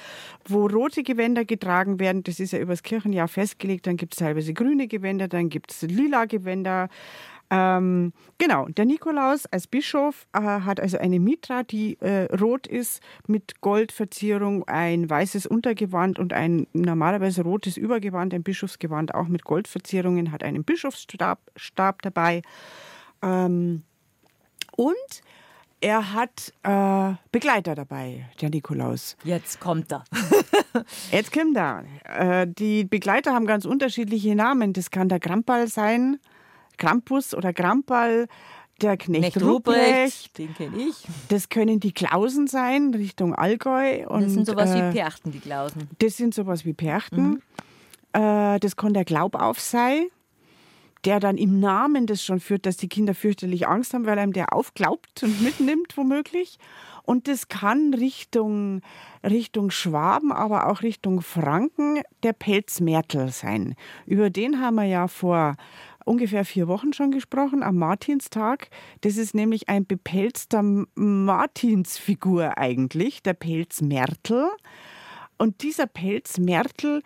wo rote Gewänder getragen werden. Das ist ja übers Kirchenjahr festgelegt. Dann gibt es teilweise grüne Gewänder, dann gibt es lila Gewänder. Ähm, genau, der Nikolaus als Bischof äh, hat also eine Mitra, die äh, rot ist, mit Goldverzierung, ein weißes Untergewand und ein normalerweise rotes Übergewand, ein Bischofsgewand auch mit Goldverzierungen, hat einen Bischofsstab Stab dabei. Ähm, und er hat äh, Begleiter dabei, der Nikolaus.
Jetzt kommt er.
Jetzt kommt er. Äh, die Begleiter haben ganz unterschiedliche Namen. Das kann der Krampal sein, Krampus oder Krampal, der Knecht, Knecht Ruprecht,
den kenne ich.
Das können die Klausen sein, Richtung Allgäu.
Und, das sind sowas äh, wie Perchten, die Klausen.
Das sind sowas wie Perchten. Mhm. Äh, das kann der Glaubauf sein, der dann im Namen das schon führt, dass die Kinder fürchterlich Angst haben, weil einem der aufglaubt und mitnimmt, womöglich. Und das kann Richtung, Richtung Schwaben, aber auch Richtung Franken der Pelzmärtel sein. Über den haben wir ja vor ungefähr vier Wochen schon gesprochen, am Martinstag. Das ist nämlich ein bepelzter Martinsfigur eigentlich, der Pelzmärtel. Und dieser Pelzmärtel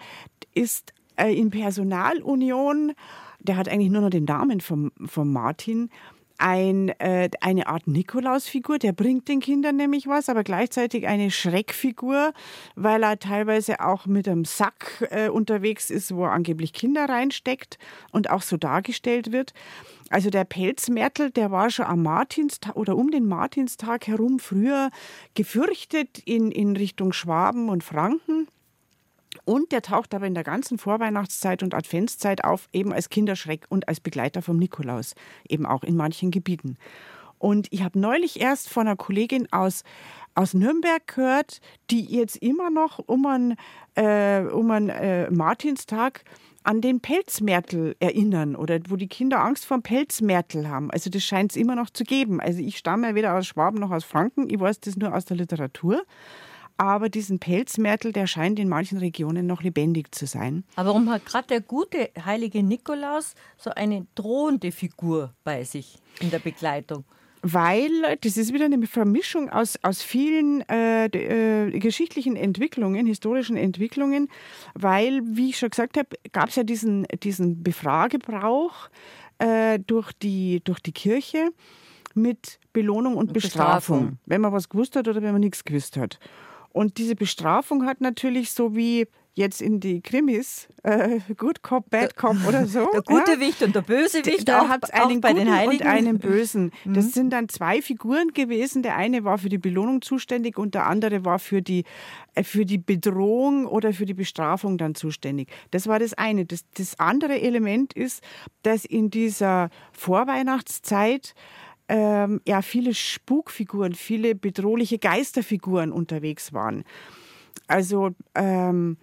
ist äh, in Personalunion, der hat eigentlich nur noch den Namen vom, vom Martin, ein, äh, eine Art Nikolausfigur, der bringt den Kindern nämlich was, aber gleichzeitig eine Schreckfigur, weil er teilweise auch mit einem Sack äh, unterwegs ist, wo er angeblich Kinder reinsteckt und auch so dargestellt wird. Also der Pelzmärtel, der war schon am Martinstag oder um den Martinstag herum früher gefürchtet in, in Richtung Schwaben und Franken. Und der taucht aber in der ganzen Vorweihnachtszeit und Adventszeit auf, eben als Kinderschreck und als Begleiter vom Nikolaus, eben auch in manchen Gebieten. Und ich habe neulich erst von einer Kollegin aus, aus Nürnberg gehört, die jetzt immer noch um einen, äh, um einen äh, Martinstag an den Pelzmärtel erinnern oder wo die Kinder Angst vor dem Pelzmärtel haben. Also das scheint es immer noch zu geben. Also ich stamme ja weder aus Schwaben noch aus Franken, ich weiß das nur aus der Literatur aber diesen Pelzmärtel, der scheint in manchen Regionen noch lebendig zu sein.
Aber warum hat gerade der gute heilige Nikolaus so eine drohende Figur bei sich in der Begleitung?
weil das ist wieder eine Vermischung aus, aus vielen äh, äh, geschichtlichen Entwicklungen, historischen Entwicklungen, weil, wie ich schon gesagt habe, gab es ja diesen, diesen Befragebrauch äh, durch, die, durch die Kirche mit Belohnung und, und Bestrafung, Bestrafung, wenn man was gewusst hat oder wenn man nichts gewusst hat. Und diese Bestrafung hat natürlich so wie jetzt in die Krimis, äh, Good Cop, Bad Cop oder so.
Der gute ja, Wicht und der böse Wicht.
Da hat es einen bei guten den Heiligen. und einen bösen. Das mhm. sind dann zwei Figuren gewesen. Der eine war für die Belohnung zuständig und der andere war für die, äh, für die Bedrohung oder für die Bestrafung dann zuständig. Das war das eine. Das, das andere Element ist, dass in dieser Vorweihnachtszeit ähm, ja viele Spukfiguren, viele bedrohliche Geisterfiguren unterwegs waren. Also ähm,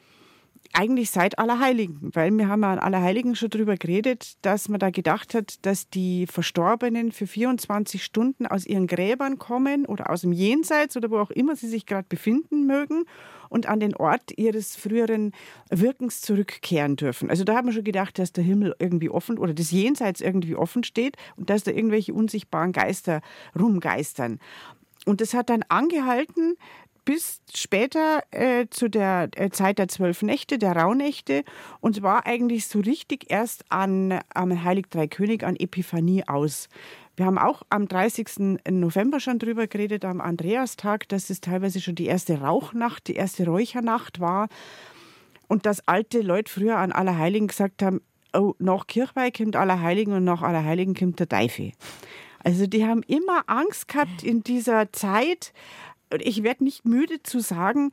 eigentlich seit Allerheiligen, weil wir haben ja an Allerheiligen schon darüber geredet, dass man da gedacht hat, dass die Verstorbenen für 24 Stunden aus ihren Gräbern kommen oder aus dem Jenseits oder wo auch immer sie sich gerade befinden mögen und an den Ort ihres früheren Wirkens zurückkehren dürfen. Also da haben wir schon gedacht, dass der Himmel irgendwie offen oder das Jenseits irgendwie offen steht und dass da irgendwelche unsichtbaren Geister rumgeistern. Und das hat dann angehalten bis später äh, zu der äh, Zeit der zwölf Nächte, der Rauhnächte und zwar eigentlich so richtig erst an, am Heilig Drei König, an Epiphanie aus. Wir haben auch am 30. November schon drüber geredet, am Andreastag, dass es teilweise schon die erste Rauchnacht, die erste Räuchernacht war und dass alte Leute früher an Allerheiligen gesagt haben, oh, nach Kirchweih kommt Allerheiligen und nach Allerheiligen kommt der Teufel. Also die haben immer Angst gehabt in dieser Zeit, ich werde nicht müde zu sagen,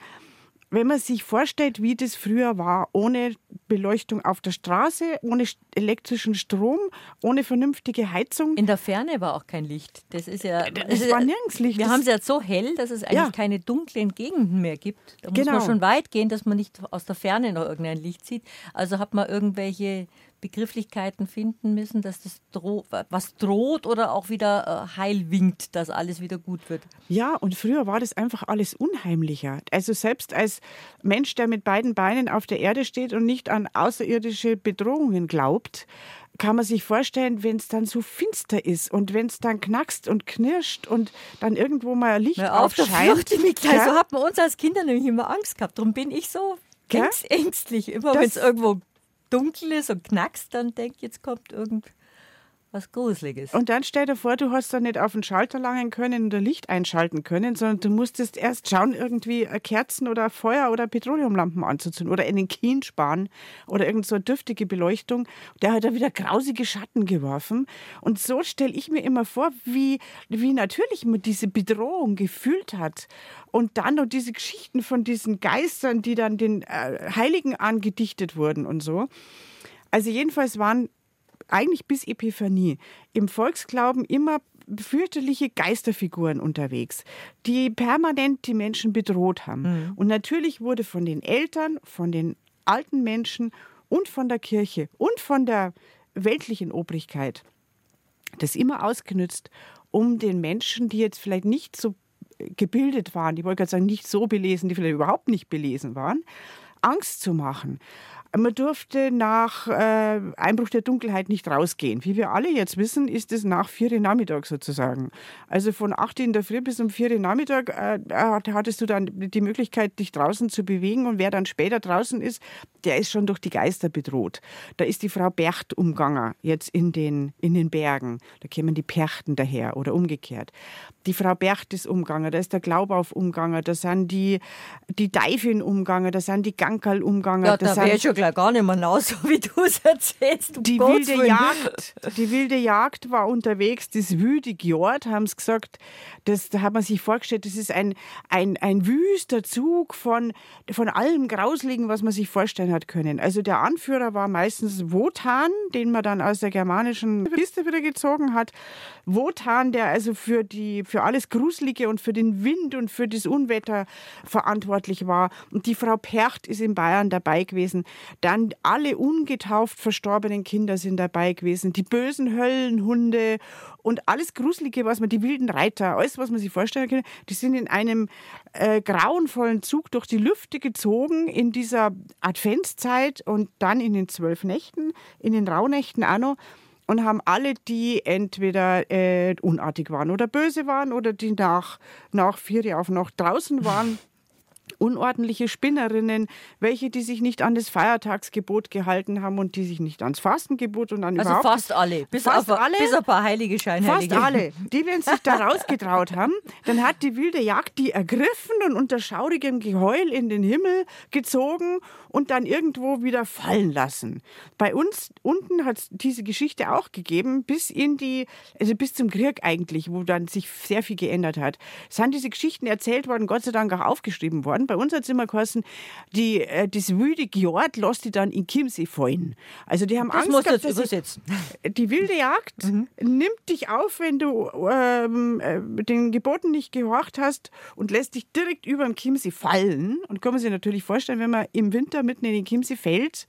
wenn man sich vorstellt, wie das früher war, ohne Beleuchtung auf der Straße, ohne elektrischen Strom, ohne vernünftige Heizung.
In der Ferne war auch kein Licht. Das ist ja.
Es war nirgends Licht.
Wir haben es ja so hell, dass es eigentlich ja. keine dunklen Gegenden mehr gibt. Da muss genau. man schon weit gehen, dass man nicht aus der Ferne noch irgendein Licht sieht. Also hat man irgendwelche Begrifflichkeiten finden müssen, dass das dro was droht oder auch wieder äh, heil winkt, dass alles wieder gut wird.
Ja, und früher war das einfach alles unheimlicher. Also selbst als Mensch, der mit beiden Beinen auf der Erde steht und nicht an außerirdische Bedrohungen glaubt, kann man sich vorstellen, wenn es dann so finster ist und wenn es dann knackst und knirscht und dann irgendwo mal Licht Na, auf aufscheint.
Ja? So hat man uns als Kinder nämlich immer Angst gehabt. Darum bin ich so ängstlich, immer wenn es irgendwo dunkel ist und knackst, dann denk, jetzt kommt irgend was Gruseliges.
Und dann stell dir vor, du hast da nicht auf den Schalter langen können oder Licht einschalten können, sondern du musstest erst schauen, irgendwie Kerzen oder Feuer oder Petroleumlampen anzuzünden oder Kien sparen oder irgend so dürftige Beleuchtung. Der hat da wieder grausige Schatten geworfen. Und so stelle ich mir immer vor, wie, wie natürlich man diese Bedrohung gefühlt hat. Und dann noch diese Geschichten von diesen Geistern, die dann den äh, Heiligen angedichtet wurden und so. Also jedenfalls waren eigentlich bis Epiphanie im Volksglauben immer fürchterliche Geisterfiguren unterwegs, die permanent die Menschen bedroht haben. Mhm. Und natürlich wurde von den Eltern, von den alten Menschen und von der Kirche und von der weltlichen Obrigkeit das immer ausgenützt, um den Menschen, die jetzt vielleicht nicht so gebildet waren, die wollte gerade sagen, nicht so belesen, die vielleicht überhaupt nicht belesen waren, Angst zu machen. Man durfte nach äh, Einbruch der Dunkelheit nicht rausgehen. Wie wir alle jetzt wissen, ist es nach vier Uhr Nachmittag sozusagen. Also von 8 in der Früh bis um vier Uhr Nachmittag äh, hattest du dann die Möglichkeit, dich draußen zu bewegen. Und wer dann später draußen ist, der ist schon durch die Geister bedroht. Da ist die Frau Bercht umgangen, jetzt in den, in den Bergen. Da kämen die Perchten daher oder umgekehrt. Die Frau Bercht ist umgangen, da ist der Glaubauf umgangen, da sind die, die Teufel umgangen, da sind die Gankerl umgangen.
Ja, da, da wäre schon gleich gar nicht mehr nach, so wie du es erzählst.
Die wilde, Jagd, die wilde Jagd war unterwegs, das wüde Jord, haben sie gesagt. Das, da hat man sich vorgestellt, das ist ein, ein, ein wüster Zug von, von allem Grausligen, was man sich vorstellen hat können. Also der Anführer war meistens Wotan, den man dann aus der germanischen Piste wieder gezogen hat. Wotan, der also für, die, für alles Gruselige und für den Wind und für das Unwetter verantwortlich war. Und die Frau Percht ist in Bayern dabei gewesen. Dann alle ungetauft verstorbenen Kinder sind dabei gewesen. Die bösen Höllenhunde und alles Gruselige, was man, die wilden Reiter, alles, was man sich vorstellen kann, die sind in einem äh, grauenvollen Zug durch die Lüfte gezogen in dieser Adventszeit und dann in den zwölf Nächten, in den Rauhnächten auch noch und haben alle, die entweder äh, unartig waren oder böse waren oder die nach, nach vier Jahren noch draußen waren, unordentliche Spinnerinnen, welche, die sich nicht an das Feiertagsgebot gehalten haben und die sich nicht ans Fastengebot und an
also
überhaupt...
fast alle, bis,
fast
auf,
alle,
bis ein paar heilige Scheinheilige.
Fast alle. Die, wenn sich da rausgetraut haben, dann hat die wilde Jagd die ergriffen und unter schaurigem Geheul in den Himmel gezogen und dann irgendwo wieder fallen lassen. Bei uns unten hat es diese Geschichte auch gegeben, bis in die, also bis zum Krieg eigentlich, wo dann sich sehr viel geändert hat. Es sind diese Geschichten erzählt worden, Gott sei Dank auch aufgeschrieben worden. Bei uns hat es immer geheißen, die, äh, das wilde Jord lässt die dann in Chiemsee fallen. Also die haben
Das
Angst
musst du
gehabt,
jetzt
dass
übersetzen.
die wilde Jagd nimmt dich auf, wenn du ähm, äh, den Geboten nicht gehorcht hast und lässt dich direkt über den Chiemsee fallen. Und kann man sich natürlich vorstellen, wenn man im Winter mitten in den Chiemsee fällt,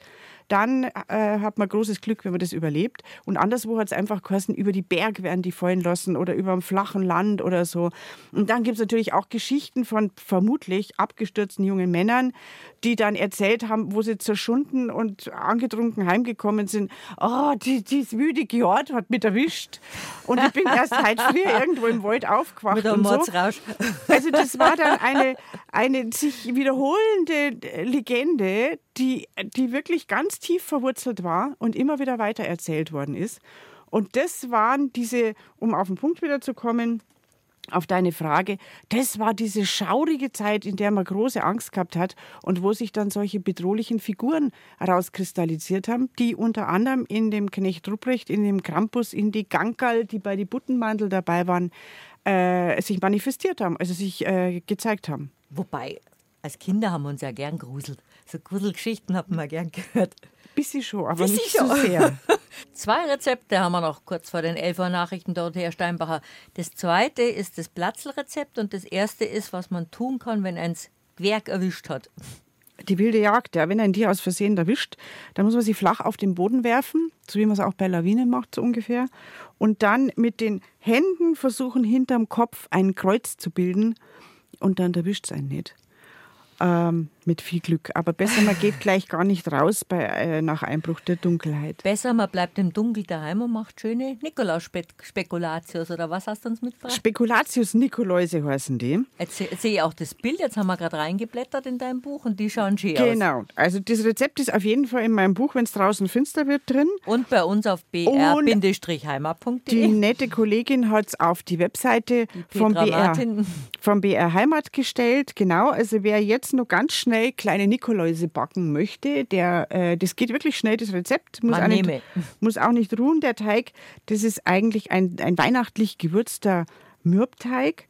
dann äh, hat man großes Glück, wenn man das überlebt. Und anderswo hat es einfach geheißen, über die Berg werden die fallen lassen oder über dem flachen Land oder so. Und dann gibt es natürlich auch Geschichten von vermutlich abgestürzten jungen Männern, die dann erzählt haben, wo sie zerschunden und angetrunken heimgekommen sind. Oh, die, die wüde Jord hat mich erwischt. Und ich bin erst heute früh irgendwo im Wald aufgewacht.
Mit einem
und so.
Mordsrausch.
Also das war dann eine, eine sich wiederholende Legende, die, die wirklich ganz tief verwurzelt war und immer wieder weitererzählt worden ist. Und das waren diese, um auf den Punkt wieder zu kommen, auf deine Frage, das war diese schaurige Zeit, in der man große Angst gehabt hat und wo sich dann solche bedrohlichen Figuren herauskristallisiert haben, die unter anderem in dem Knecht Ruprecht, in dem Krampus, in die Gankerl, die bei die Buttenmandel dabei waren, äh, sich manifestiert haben, also sich äh, gezeigt haben.
Wobei, als Kinder haben wir uns ja gern gruselt. So Gruselgeschichten haben wir gern gehört.
Bisschen schon, aber
Bisschen
nicht
schon.
so sehr.
Zwei Rezepte haben wir noch kurz vor den 11 Uhr Nachrichten dort, Herr Steinbacher. Das zweite ist das Platzelrezept und das erste ist, was man tun kann, wenn eins Gewerk erwischt hat.
Die wilde Jagd, ja, wenn ein Tier aus Versehen erwischt, dann muss man sie flach auf den Boden werfen, so wie man es auch bei Lawinen macht, so ungefähr. Und dann mit den Händen versuchen, hinterm Kopf ein Kreuz zu bilden und dann erwischt es einen nicht. Ähm, mit viel Glück. Aber besser, man geht gleich gar nicht raus bei, äh, nach Einbruch der Dunkelheit.
Besser, man bleibt im Dunkeln daheim und macht schöne Nikolaus-Spekulatius oder was hast du uns mitgebracht?
Spekulatius Nikoläuse heißen die.
Jetzt se- sehe ich auch das Bild, jetzt haben wir gerade reingeblättert in dein Buch und die schauen schön aus.
Genau. Also das Rezept ist auf jeden Fall in meinem Buch, wenn es draußen finster wird, drin.
Und bei uns auf br-heimat.de.
Die nette Kollegin hat es auf die Webseite vom
Petra
BR, vom BR Heimat gestellt. Genau, also wer jetzt noch ganz schnell kleine Nikoläuse backen möchte, der, äh, das geht wirklich schnell, das Rezept. Muss auch, nicht, muss auch nicht ruhen, der Teig. Das ist eigentlich ein, ein weihnachtlich gewürzter Mürbteig.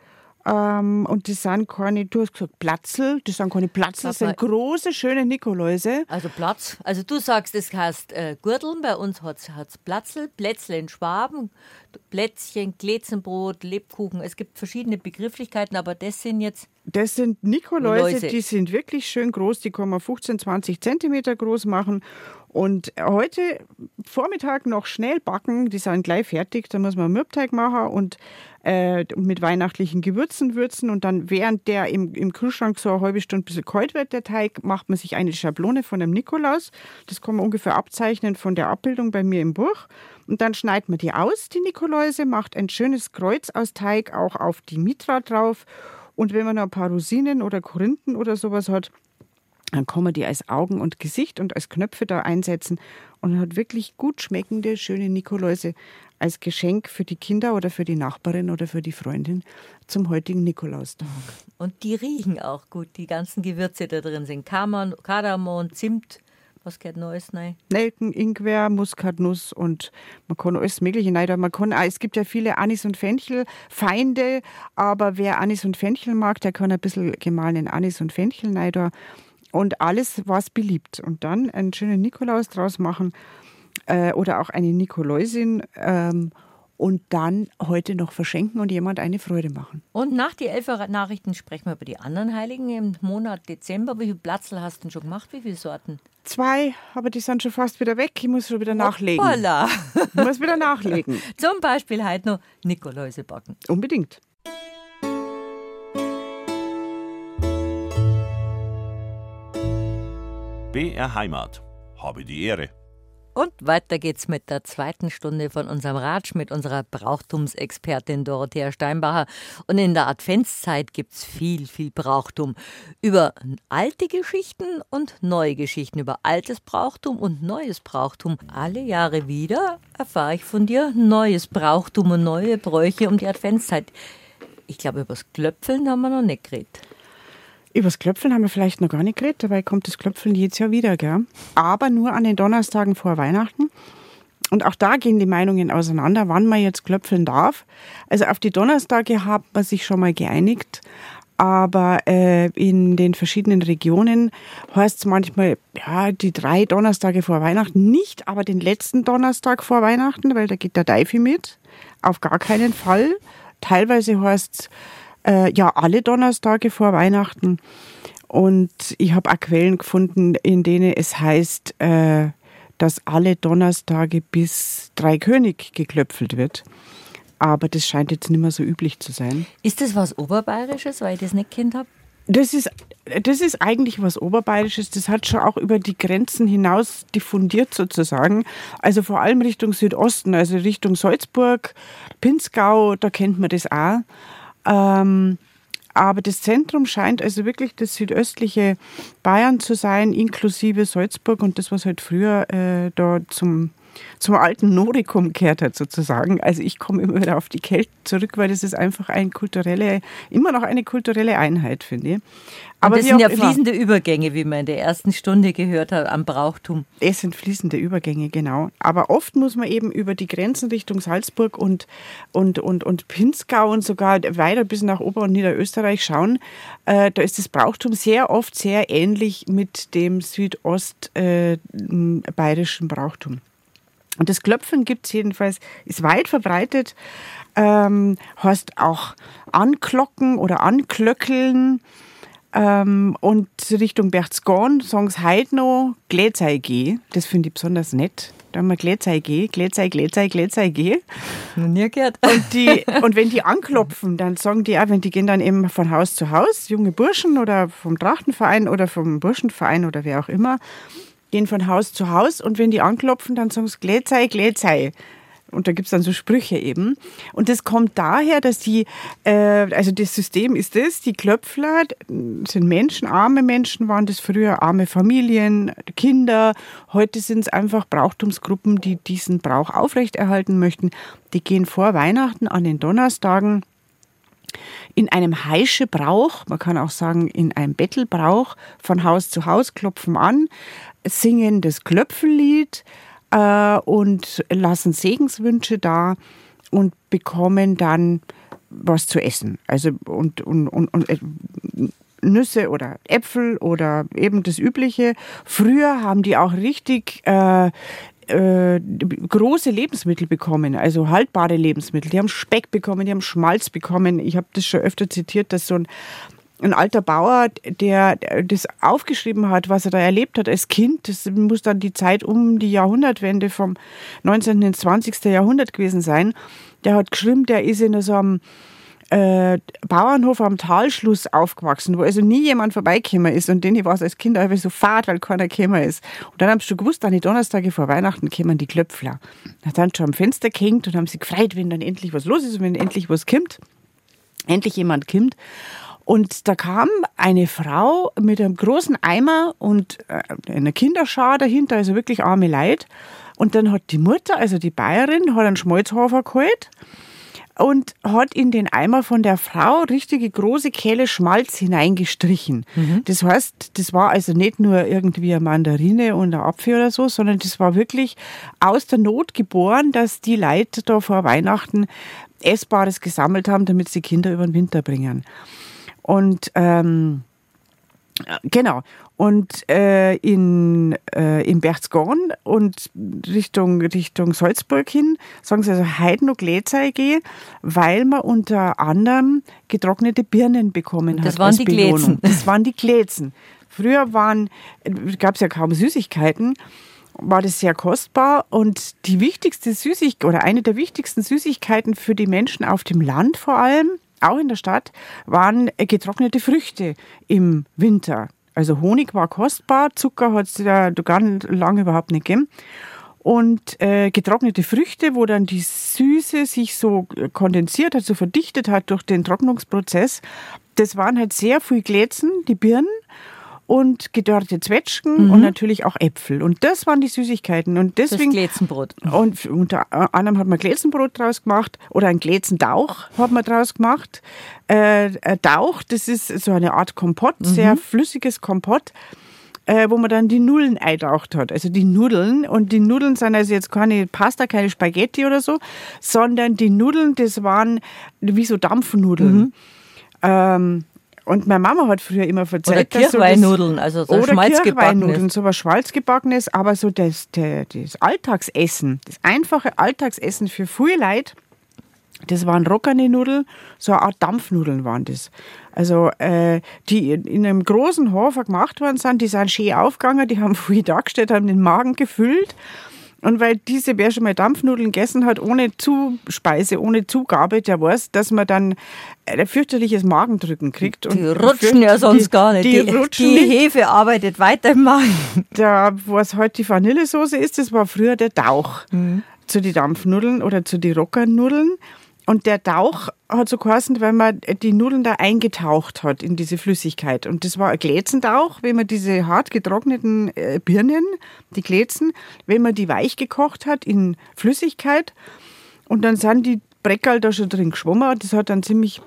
Ähm, und das sind keine, du hast gesagt Platzel, das sind keine Platzel, das sind große, schöne Nikoläuse.
Also Platz. Also du sagst, es heißt äh, Gürteln, bei uns hat es Platzl, Plätzle in Schwaben, Plätzchen, Glätzenbrot, Lebkuchen. Es gibt verschiedene Begrifflichkeiten, aber das sind jetzt
Das sind Nikoläuse,
Läuse.
die sind wirklich schön groß, die kann man 15, 20 Zentimeter groß machen. Und heute Vormittag noch schnell backen, die sind gleich fertig. Da muss man Mürbteig machen und äh, mit weihnachtlichen Gewürzen würzen. Und dann, während der im, im Kühlschrank so eine halbe Stunde ein bisschen kalt wird, der Teig, macht man sich eine Schablone von dem Nikolaus. Das kann man ungefähr abzeichnen von der Abbildung bei mir im Buch. Und dann schneidet man die aus, die Nikoläuse, macht ein schönes Kreuz aus Teig auch auf die Mitra drauf. Und wenn man noch ein paar Rosinen oder Korinthen oder sowas hat, dann kann man die als Augen und Gesicht und als Knöpfe da einsetzen und hat wirklich gut schmeckende, schöne Nikoläuse als Geschenk für die Kinder oder für die Nachbarin oder für die Freundin zum heutigen Nikolaustag.
Und die riechen auch gut, die ganzen Gewürze da drin sind. Kamern, Kardamom, Zimt, was geht Neues rein?
Nelken, Ingwer, Muskatnuss und man kann alles Mögliche rein. Man kann es gibt ja viele Anis und Fenchel Feinde, aber wer Anis und Fenchel mag, der kann ein bisschen gemahlenen Anis und Fenchel rein und alles, was beliebt. Und dann einen schönen Nikolaus draus machen äh, oder auch eine Nikoläusin ähm, und dann heute noch verschenken und jemand eine Freude machen.
Und nach die Elfer Nachrichten sprechen wir über die anderen Heiligen im Monat Dezember. Wie viele Platzl hast du denn schon gemacht? Wie viele Sorten?
Zwei, aber die sind schon fast wieder weg. Ich muss schon wieder nachlegen.
Hoppala.
Ich muss wieder nachlegen.
Zum Beispiel heute noch Nikoläuse backen.
Unbedingt.
BR Heimat. Habe die Ehre.
Und weiter geht's mit der zweiten Stunde von unserem Ratsch mit unserer Brauchtumsexpertin Dorothea Steinbacher. Und in der Adventszeit gibt's viel, viel Brauchtum. Über alte Geschichten und neue Geschichten, über altes Brauchtum und neues Brauchtum. Alle Jahre wieder erfahre ich von dir neues Brauchtum und neue Bräuche um die Adventszeit. Ich glaube, über das Klöpfeln haben wir noch nicht geredet.
Über das Klöpfeln haben wir vielleicht noch gar nicht geredet, dabei kommt das Klöpfeln jedes Jahr wieder, gell? aber nur an den Donnerstagen vor Weihnachten. Und auch da gehen die Meinungen auseinander, wann man jetzt klöpfeln darf. Also auf die Donnerstage hat man sich schon mal geeinigt, aber äh, in den verschiedenen Regionen heißt es manchmal, ja, die drei Donnerstage vor Weihnachten nicht, aber den letzten Donnerstag vor Weihnachten, weil da geht der Deifi mit. Auf gar keinen Fall. Teilweise heißt es, äh, ja alle Donnerstage vor Weihnachten. Und ich habe auch Quellen gefunden, in denen es heißt, äh, dass alle Donnerstage bis Dreikönig geklöpfelt wird. Aber das scheint jetzt nicht mehr so üblich zu sein.
Ist das was Oberbayerisches, weil ich das nicht kennt habe?
Das ist, das ist eigentlich was Oberbayerisches. Das hat schon auch über die Grenzen hinaus diffundiert sozusagen. Also vor allem Richtung Südosten, also Richtung Salzburg, Pinzgau, da kennt man das auch. Ähm, aber das Zentrum scheint also wirklich das südöstliche Bayern zu sein, inklusive Salzburg und das, was halt früher äh, da zum zum alten Norikum kehrt hat sozusagen. Also ich komme immer wieder auf die Kälte zurück, weil das ist einfach eine kulturelle, immer noch eine kulturelle Einheit, finde ich.
Aber das sind ja fließende Übergänge, wie man in der ersten Stunde gehört hat, am Brauchtum.
Es sind fließende Übergänge, genau. Aber oft muss man eben über die Grenzen Richtung Salzburg und, und, und, und Pinzgau und sogar weiter bis nach Ober- und Niederösterreich schauen. Äh, da ist das Brauchtum sehr oft sehr ähnlich mit dem südostbayerischen äh, Brauchtum. Und das Klöpfen gibt es jedenfalls, ist weit verbreitet, ähm, heißt auch anklocken oder anklöckeln. Ähm, und Richtung Berchtesgaden sagen sie heute noch Glätzei geh. Das finde ich besonders nett. Da haben wir Glätzei, Glätzei, Glätzei geh.
Nie gehört.
Und, die, und wenn die anklopfen, dann sagen die auch, wenn die gehen dann eben von Haus zu Haus, junge Burschen oder vom Trachtenverein oder vom Burschenverein oder wer auch immer, gehen von Haus zu Haus und wenn die anklopfen, dann sagen sie Glätzei, Glätzei. Und da gibt es dann so Sprüche eben. Und das kommt daher, dass die, äh, also das System ist das, die Klöpfler sind Menschen, arme Menschen waren das früher, arme Familien, Kinder. Heute sind es einfach Brauchtumsgruppen, die diesen Brauch aufrechterhalten möchten. Die gehen vor Weihnachten an den Donnerstagen in einem Heischebrauch, man kann auch sagen in einem Bettelbrauch, von Haus zu Haus klopfen an, singen das Klöpfellied äh, und lassen Segenswünsche da und bekommen dann was zu essen. Also und, und, und, und äh, Nüsse oder Äpfel oder eben das Übliche. Früher haben die auch richtig äh, äh, große Lebensmittel bekommen, also haltbare Lebensmittel. Die haben Speck bekommen, die haben Schmalz bekommen. Ich habe das schon öfter zitiert, dass so ein ein alter Bauer, der das aufgeschrieben hat, was er da erlebt hat als Kind. Das muss dann die Zeit um die Jahrhundertwende vom 19. ins 20. Jahrhundert gewesen sein. Der hat geschrieben, der ist in so einem äh, Bauernhof am Talschluss aufgewachsen, wo also nie jemand vorbeigekommen ist und den war es als Kind einfach so fad, weil keiner gekommen ist. Und dann haben sie gewusst, an die Donnerstage vor Weihnachten kommen die Klöpfler. Dann haben sie schon am Fenster gehängt und haben sich gefreut, wenn dann endlich was los ist und wenn endlich was kommt. Endlich jemand kommt. Und da kam eine Frau mit einem großen Eimer und äh, einer Kinderschar dahinter, also wirklich arme Leid. Und dann hat die Mutter, also die Bayerin, hat einen Schmalzhafer geholt und hat in den Eimer von der Frau richtige große Kehle Schmalz hineingestrichen. Mhm. Das heißt, das war also nicht nur irgendwie eine Mandarine und ein Apfel oder so, sondern das war wirklich aus der Not geboren, dass die Leute da vor Weihnachten Essbares gesammelt haben, damit sie Kinder über den Winter bringen. Und ähm, Genau. Und äh, in, äh, in Berchtesgaden und Richtung, Richtung Salzburg hin sagen sie also heute noch Glätzei weil man unter anderem getrocknete Birnen bekommen
das
hat.
Waren die Glätzen.
Das waren die Glätzen. Früher gab es ja kaum Süßigkeiten war das sehr kostbar und die wichtigste Süßigkeit oder eine der wichtigsten Süßigkeiten für die Menschen auf dem Land vor allem auch in der Stadt, waren getrocknete Früchte im Winter. Also Honig war kostbar, Zucker hat es ja ganz lange überhaupt nicht gegeben. und äh, getrocknete Früchte, wo dann die Süße sich so kondensiert hat, so verdichtet hat durch den Trocknungsprozess. Das waren halt sehr viel Glätzen, die Birnen und gedörrte Zwetschgen mhm. und natürlich auch Äpfel. Und das waren die Süßigkeiten. Und deswegen,
das Glätzenbrot.
Und unter anderem hat man Glätzenbrot draus gemacht oder ein Glätzendauch hat man draus gemacht. Äh, Dauch, das ist so eine Art Kompott, mhm. sehr flüssiges Kompott äh, wo man dann die Nullen eintaucht hat. Also die Nudeln. Und die Nudeln sind also jetzt keine Pasta, keine Spaghetti oder so, sondern die Nudeln, das waren wie so Dampfnudeln. Mhm. Ähm, und meine Mama hat früher immer erzählt,
oder Kirchweinnudeln, also so
oder Kirchweinnudeln, so was Schmalzgebackenes, aber so das, das, das Alltagsessen, das einfache Alltagsessen für viele Leute, das waren rockene Nudeln, so eine Art Dampfnudeln waren das. Also äh, die in einem großen Hofer gemacht worden sind, die sind schön aufgegangen, die haben viel dargestellt, haben den Magen gefüllt. Und weil diese, wer schon mal Dampfnudeln gegessen hat, ohne Zuspeise, ohne Zugabe, der weiß, dass man dann ein fürchterliches Magendrücken kriegt.
die rutschen ja sonst die, gar nicht. Die, die, rutschen die Hefe arbeitet weiter im Magen.
Da, was heute die Vanillesoße ist, das war früher der Tauch mhm. zu den Dampfnudeln oder zu den Rockernudeln. Und der Tauch hat so geheißen, weil man die Nudeln da eingetaucht hat in diese Flüssigkeit. Und das war ein Glätzentauch, wenn man diese hart getrockneten äh, Birnen, die Glätzen, wenn man die weich gekocht hat in Flüssigkeit. Und dann sind die Breckerl da schon drin geschwommen. Das hat dann ziemlich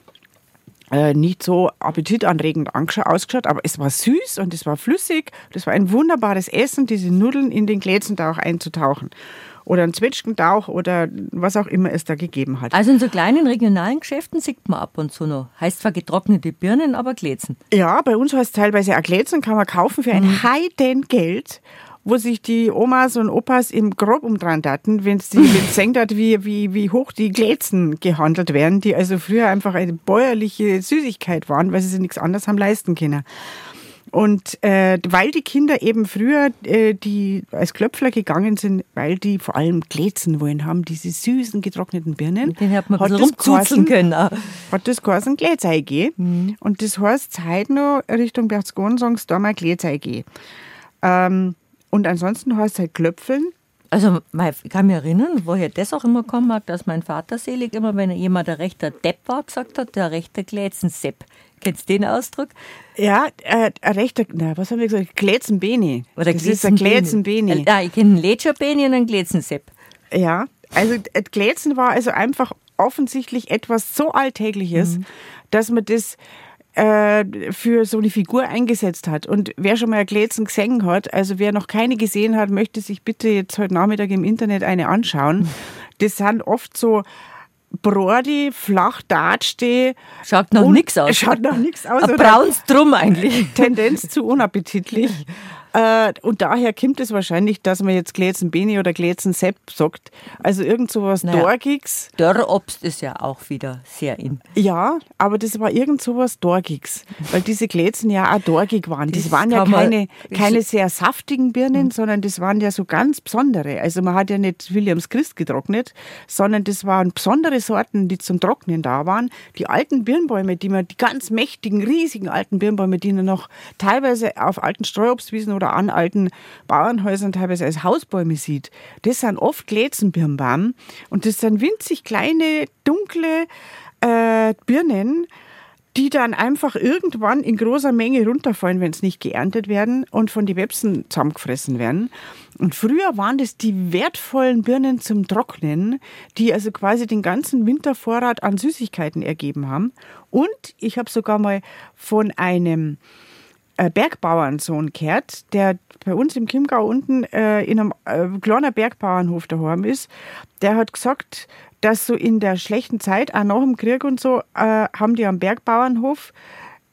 äh, nicht so appetitanregend ausgeschaut, aber es war süß und es war flüssig. Das war ein wunderbares Essen, diese Nudeln in den Glätzentauch einzutauchen oder einen Zwetschgendauch oder was auch immer es da gegeben hat.
Also in so kleinen regionalen Geschäften sieht man ab und zu noch. Heißt zwar getrocknete Birnen, aber Glätzen.
Ja, bei uns heißt es teilweise auch Glätzen, kann man kaufen für ein mhm. Heidengeld wo sich die Omas und Opas im Grob umdrehen hatten, wenn sie gesehen hat, wie, wie, wie hoch die Glätzen gehandelt werden, die also früher einfach eine bäuerliche Süßigkeit waren, weil sie sich nichts anderes haben leisten können. Und äh, weil die Kinder eben früher äh, die als Klöpfler gegangen sind, weil die vor allem Glätzen wollen haben, diese süßen getrockneten Birnen,
den hat man hat das geheißen, können. Auch.
Hat das geheißen Glätzei mhm. Und das heißt heute noch Richtung sagen sie da mal Glätzei ähm, Und ansonsten heißt es halt Klöpfeln.
Also ich kann mich erinnern, woher das auch immer kommen mag, dass mein Vater selig immer, wenn jemand der rechter Depp war, gesagt hat, der rechte Glätzensepp. Kennst du den Ausdruck?
Ja, äh, ein rechter, na, was haben wir gesagt? Glätzenbeni. Oder das ist ein Glätzenbeni.
Ja, ich kenne einen Letscher-Beni und einen Glätzensepp.
Ja, also Glätzen war also einfach offensichtlich etwas so Alltägliches, mhm. dass man das äh, für so eine Figur eingesetzt hat. Und wer schon mal ein Glätzen gesehen hat, also wer noch keine gesehen hat, möchte sich bitte jetzt heute Nachmittag im Internet eine anschauen. Das sind oft so Brody, flach dastehe.
Schaut noch nichts aus.
Schaut noch nichts aus.
Ein brauns Drum eigentlich.
Tendenz zu unappetitlich. Äh, und daher kommt es wahrscheinlich, dass man jetzt Glätzen Beni oder Glätzen Sepp sagt. Also irgend sowas naja, Dorgigs.
Dörrobst ist ja auch wieder sehr in.
Ja, aber das war irgend sowas Dorgigs. Weil diese Glätzen ja auch dorgig waren. Das, das waren ja keine, keine sehr saftigen Birnen, mhm. sondern das waren ja so ganz besondere. Also man hat ja nicht Williams Christ getrocknet, sondern das waren besondere Sorten, die zum Trocknen da waren. Die alten Birnbäume, die man, die ganz mächtigen, riesigen alten Birnbäume, die man noch teilweise auf alten Streuobstwiesen oder an alten Bauernhäusern teilweise als Hausbäume sieht, das sind oft Glätzenbirnbaum und das sind winzig kleine, dunkle äh, Birnen, die dann einfach irgendwann in großer Menge runterfallen, wenn es nicht geerntet werden und von den Websen zusammengefressen werden. Und früher waren das die wertvollen Birnen zum Trocknen, die also quasi den ganzen Wintervorrat an Süßigkeiten ergeben haben. Und ich habe sogar mal von einem äh, Bergbauernsohn gehört, der bei uns im Chiemgau unten äh, in einem äh, kleinen Bergbauernhof daheim ist. Der hat gesagt, dass so in der schlechten Zeit, auch nach dem Krieg und so, äh, haben die am Bergbauernhof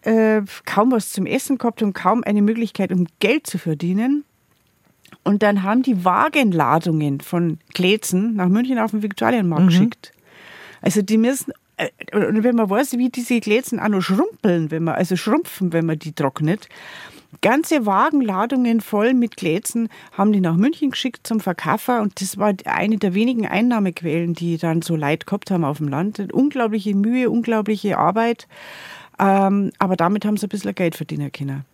äh, kaum was zum Essen gehabt und kaum eine Möglichkeit, um Geld zu verdienen. Und dann haben die Wagenladungen von Glätzen nach München auf den Viktualienmarkt mhm. geschickt. Also die müssen und wenn man weiß, wie diese Glätzen auch noch schrumpeln, wenn man, also schrumpfen, wenn man die trocknet, ganze Wagenladungen voll mit Glätzen haben die nach München geschickt zum Verkaufer und das war eine der wenigen Einnahmequellen, die dann so Leid gehabt haben auf dem Land. Unglaubliche Mühe, unglaubliche Arbeit, ähm, aber damit haben sie ein bisschen Geld verdienen können.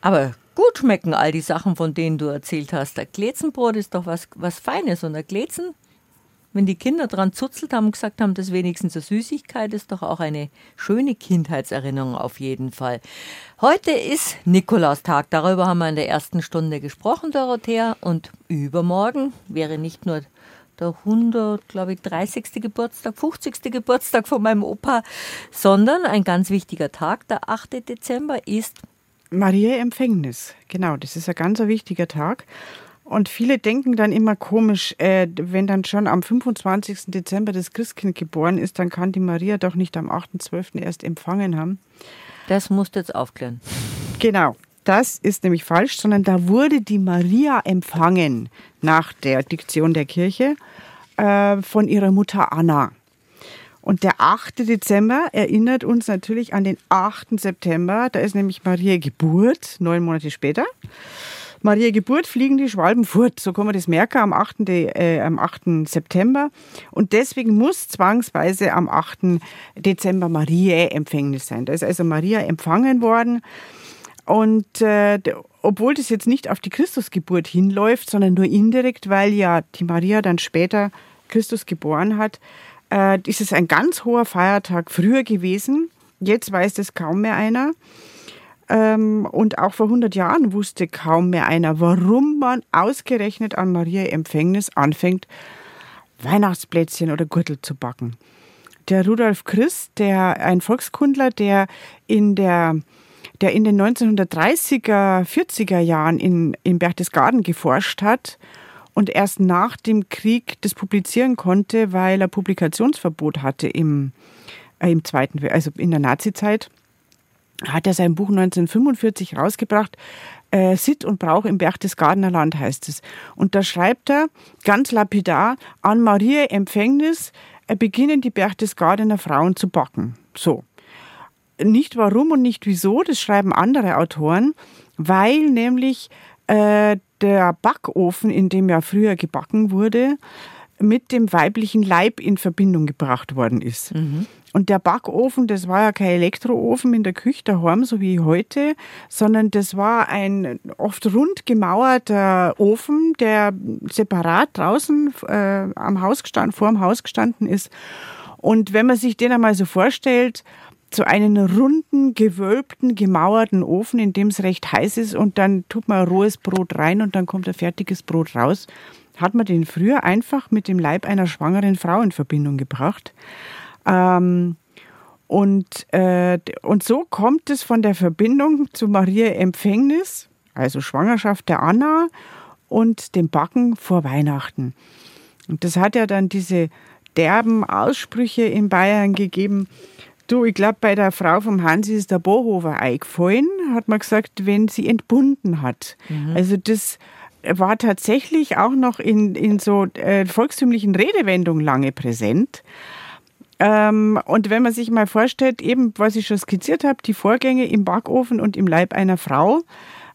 Aber gut schmecken, all die Sachen, von denen du erzählt hast. Der Glätzenbrot ist doch was, was Feines und der Glätzen wenn die Kinder dran zuzelt haben und gesagt haben, das wenigstens eine Süßigkeit, ist doch auch eine schöne Kindheitserinnerung auf jeden Fall. Heute ist Nikolaustag. Darüber haben wir in der ersten Stunde gesprochen, Dorothea. Und übermorgen wäre nicht nur der 100, glaube ich, 30. Geburtstag, 50. Geburtstag von meinem Opa, sondern ein ganz wichtiger Tag, der 8. Dezember, ist
Maria Empfängnis. Genau, das ist ein ganz wichtiger Tag. Und viele denken dann immer komisch, äh, wenn dann schon am 25. Dezember das Christkind geboren ist, dann kann die Maria doch nicht am 8.12. erst empfangen haben.
Das musst du jetzt aufklären.
Genau, das ist nämlich falsch, sondern da wurde die Maria empfangen nach der Diktion der Kirche äh, von ihrer Mutter Anna. Und der 8. Dezember erinnert uns natürlich an den 8. September. Da ist nämlich Maria Geburt, neun Monate später. Maria Geburt fliegen die Schwalben fort. So kann man das merken am 8. Äh, am 8. September. Und deswegen muss zwangsweise am 8. Dezember Maria Empfängnis sein. Da ist also Maria empfangen worden. Und äh, obwohl das jetzt nicht auf die Christusgeburt hinläuft, sondern nur indirekt, weil ja die Maria dann später Christus geboren hat, äh, ist es ein ganz hoher Feiertag früher gewesen. Jetzt weiß das kaum mehr einer. Ähm, und auch vor 100 Jahren wusste kaum mehr einer, warum man ausgerechnet an Maria Empfängnis anfängt, Weihnachtsplätzchen oder Gürtel zu backen. Der Rudolf Christ, der ein Volkskundler, der in der der in den 1930er, 40er Jahren in, in Berchtesgaden geforscht hat und erst nach dem Krieg das publizieren konnte, weil er Publikationsverbot hatte im, äh, im Zweiten, also in der Nazizeit hat er sein Buch 1945 rausgebracht. Äh, Sitt und Brauch im Berchtesgadener Land heißt es. Und da schreibt er ganz lapidar, an Maria Empfängnis äh, beginnen die Berchtesgadener Frauen zu backen. So. Nicht warum und nicht wieso, das schreiben andere Autoren, weil nämlich äh, der Backofen, in dem ja früher gebacken wurde, mit dem weiblichen Leib in Verbindung gebracht worden ist. Mhm. Und der Backofen, das war ja kein Elektroofen in der Küche daheim, so wie heute, sondern das war ein oft rund gemauerter Ofen, der separat draußen äh, am Haus gestanden, vor dem Haus gestanden ist. Und wenn man sich den einmal so vorstellt, so einen runden, gewölbten, gemauerten Ofen, in dem es recht heiß ist und dann tut man rohes Brot rein und dann kommt ein fertiges Brot raus, hat man den früher einfach mit dem Leib einer schwangeren Frau in Verbindung gebracht. Ähm, und, äh, und so kommt es von der Verbindung zu Maria Empfängnis, also Schwangerschaft der Anna und dem Backen vor Weihnachten. Und das hat ja dann diese derben Aussprüche in Bayern gegeben. Du, ich glaube, bei der Frau vom Hansi ist der Bohofer eingefallen, hat man gesagt, wenn sie entbunden hat. Mhm. Also das war tatsächlich auch noch in, in so äh, volkstümlichen Redewendungen lange präsent. Ähm, und wenn man sich mal vorstellt, eben was ich schon skizziert habe, die Vorgänge im Backofen und im Leib einer Frau,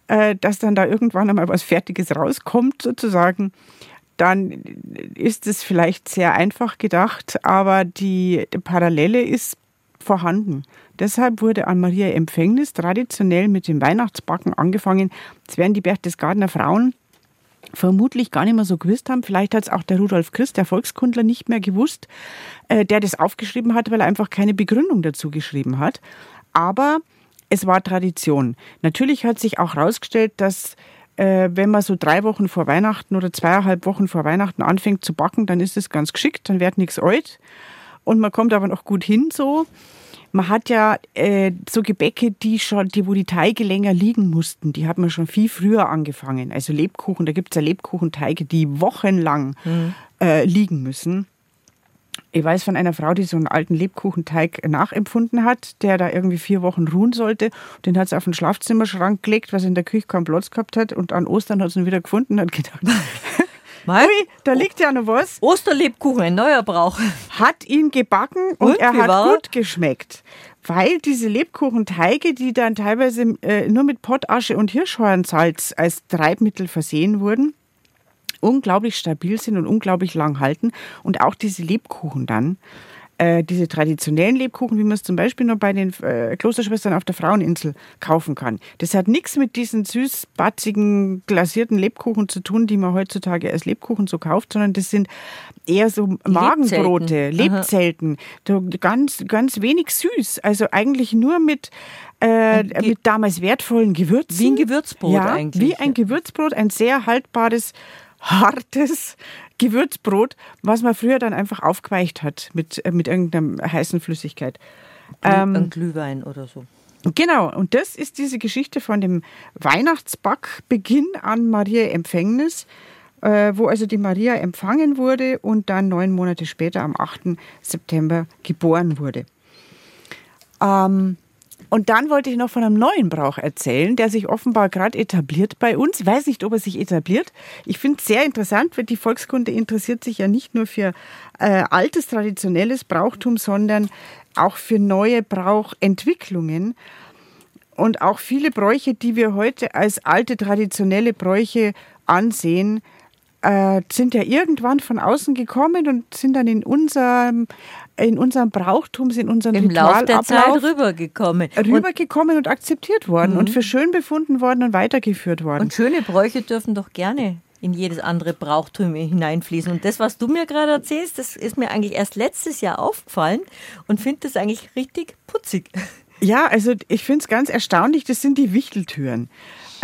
äh, dass dann da irgendwann einmal was Fertiges rauskommt, sozusagen, dann ist es vielleicht sehr einfach gedacht, aber die, die Parallele ist vorhanden. Deshalb wurde an Maria Empfängnis traditionell mit dem Weihnachtsbacken angefangen. Es werden die Berchtesgadener Frauen vermutlich gar nicht mehr so gewusst haben. Vielleicht hat es auch der Rudolf Christ, der Volkskundler, nicht mehr gewusst, äh, der das aufgeschrieben hat, weil er einfach keine Begründung dazu geschrieben hat. Aber es war Tradition. Natürlich hat sich auch herausgestellt, dass äh, wenn man so drei Wochen vor Weihnachten oder zweieinhalb Wochen vor Weihnachten anfängt zu backen, dann ist es ganz geschickt, dann wird nichts alt. Und man kommt aber noch gut hin so. Man hat ja äh, so Gebäcke, die schon, die, wo die Teige länger liegen mussten, die hat man schon viel früher angefangen. Also Lebkuchen, da gibt es ja Lebkuchenteige, die wochenlang mhm. äh, liegen müssen. Ich weiß von einer Frau, die so einen alten Lebkuchenteig nachempfunden hat, der da irgendwie vier Wochen ruhen sollte. Den hat sie auf den Schlafzimmerschrank gelegt, was in der Küche keinen Platz gehabt hat. Und an Ostern hat sie ihn wieder gefunden und hat gedacht, Ui, da liegt ja noch was.
Osterlebkuchen, ein neuer Brauch.
Hat ihn gebacken und, und er hat war? gut geschmeckt. Weil diese Lebkuchenteige, die dann teilweise äh, nur mit Pottasche und Hirschhornsalz als Treibmittel versehen wurden, unglaublich stabil sind und unglaublich lang halten. Und auch diese Lebkuchen dann äh, diese traditionellen Lebkuchen, wie man es zum Beispiel noch bei den äh, Klosterschwestern auf der Fraueninsel kaufen kann. Das hat nichts mit diesen süß-batzigen, glasierten Lebkuchen zu tun, die man heutzutage als Lebkuchen so kauft, sondern das sind eher so Magenbrote, Lebzelten, Lebzelten ganz, ganz wenig süß. Also eigentlich nur mit äh, mit damals wertvollen Gewürzen.
Wie ein Gewürzbrot
ja,
eigentlich.
Wie ein Gewürzbrot, ein sehr haltbares, hartes Gewürzbrot, was man früher dann einfach aufgeweicht hat mit, äh, mit irgendeiner heißen Flüssigkeit.
Ähm, ein Glühwein oder so.
Genau, und das ist diese Geschichte von dem Weihnachtsbackbeginn an Maria Empfängnis, äh, wo also die Maria empfangen wurde und dann neun Monate später am 8. September geboren wurde. Ähm, und dann wollte ich noch von einem neuen Brauch erzählen, der sich offenbar gerade etabliert bei uns. Weiß nicht, ob er sich etabliert. Ich finde es sehr interessant, weil die Volkskunde interessiert sich ja nicht nur für äh, altes, traditionelles Brauchtum, sondern auch für neue Brauchentwicklungen. Und auch viele Bräuche, die wir heute als alte, traditionelle Bräuche ansehen, äh, sind ja irgendwann von außen gekommen und sind dann in unserem in unserem Brauchtum, in unserem
Im Lauf der Zeit rübergekommen.
Rübergekommen und, und akzeptiert worden mhm. und für schön befunden worden und weitergeführt worden.
Und schöne Bräuche dürfen doch gerne in jedes andere Brauchtum hineinfließen. Und das, was du mir gerade erzählst, das ist mir eigentlich erst letztes Jahr aufgefallen und finde das eigentlich richtig putzig.
Ja, also ich finde es ganz erstaunlich, das sind die Wichteltüren.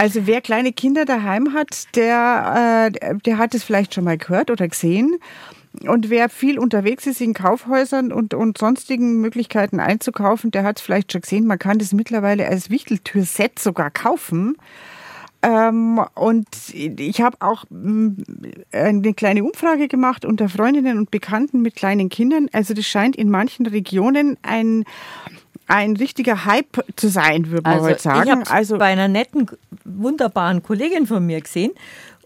Also wer kleine Kinder daheim hat, der, äh, der hat es vielleicht schon mal gehört oder gesehen. Und wer viel unterwegs ist in Kaufhäusern und, und sonstigen Möglichkeiten einzukaufen, der hat es vielleicht schon gesehen. Man kann das mittlerweile als Wichteltürset sogar kaufen. Ähm, und ich habe auch mm, eine kleine Umfrage gemacht unter Freundinnen und Bekannten mit kleinen Kindern. Also das scheint in manchen Regionen ein ein richtiger Hype zu sein, würde man
also
heute sagen.
Ich habe also bei einer netten, wunderbaren Kollegin von mir gesehen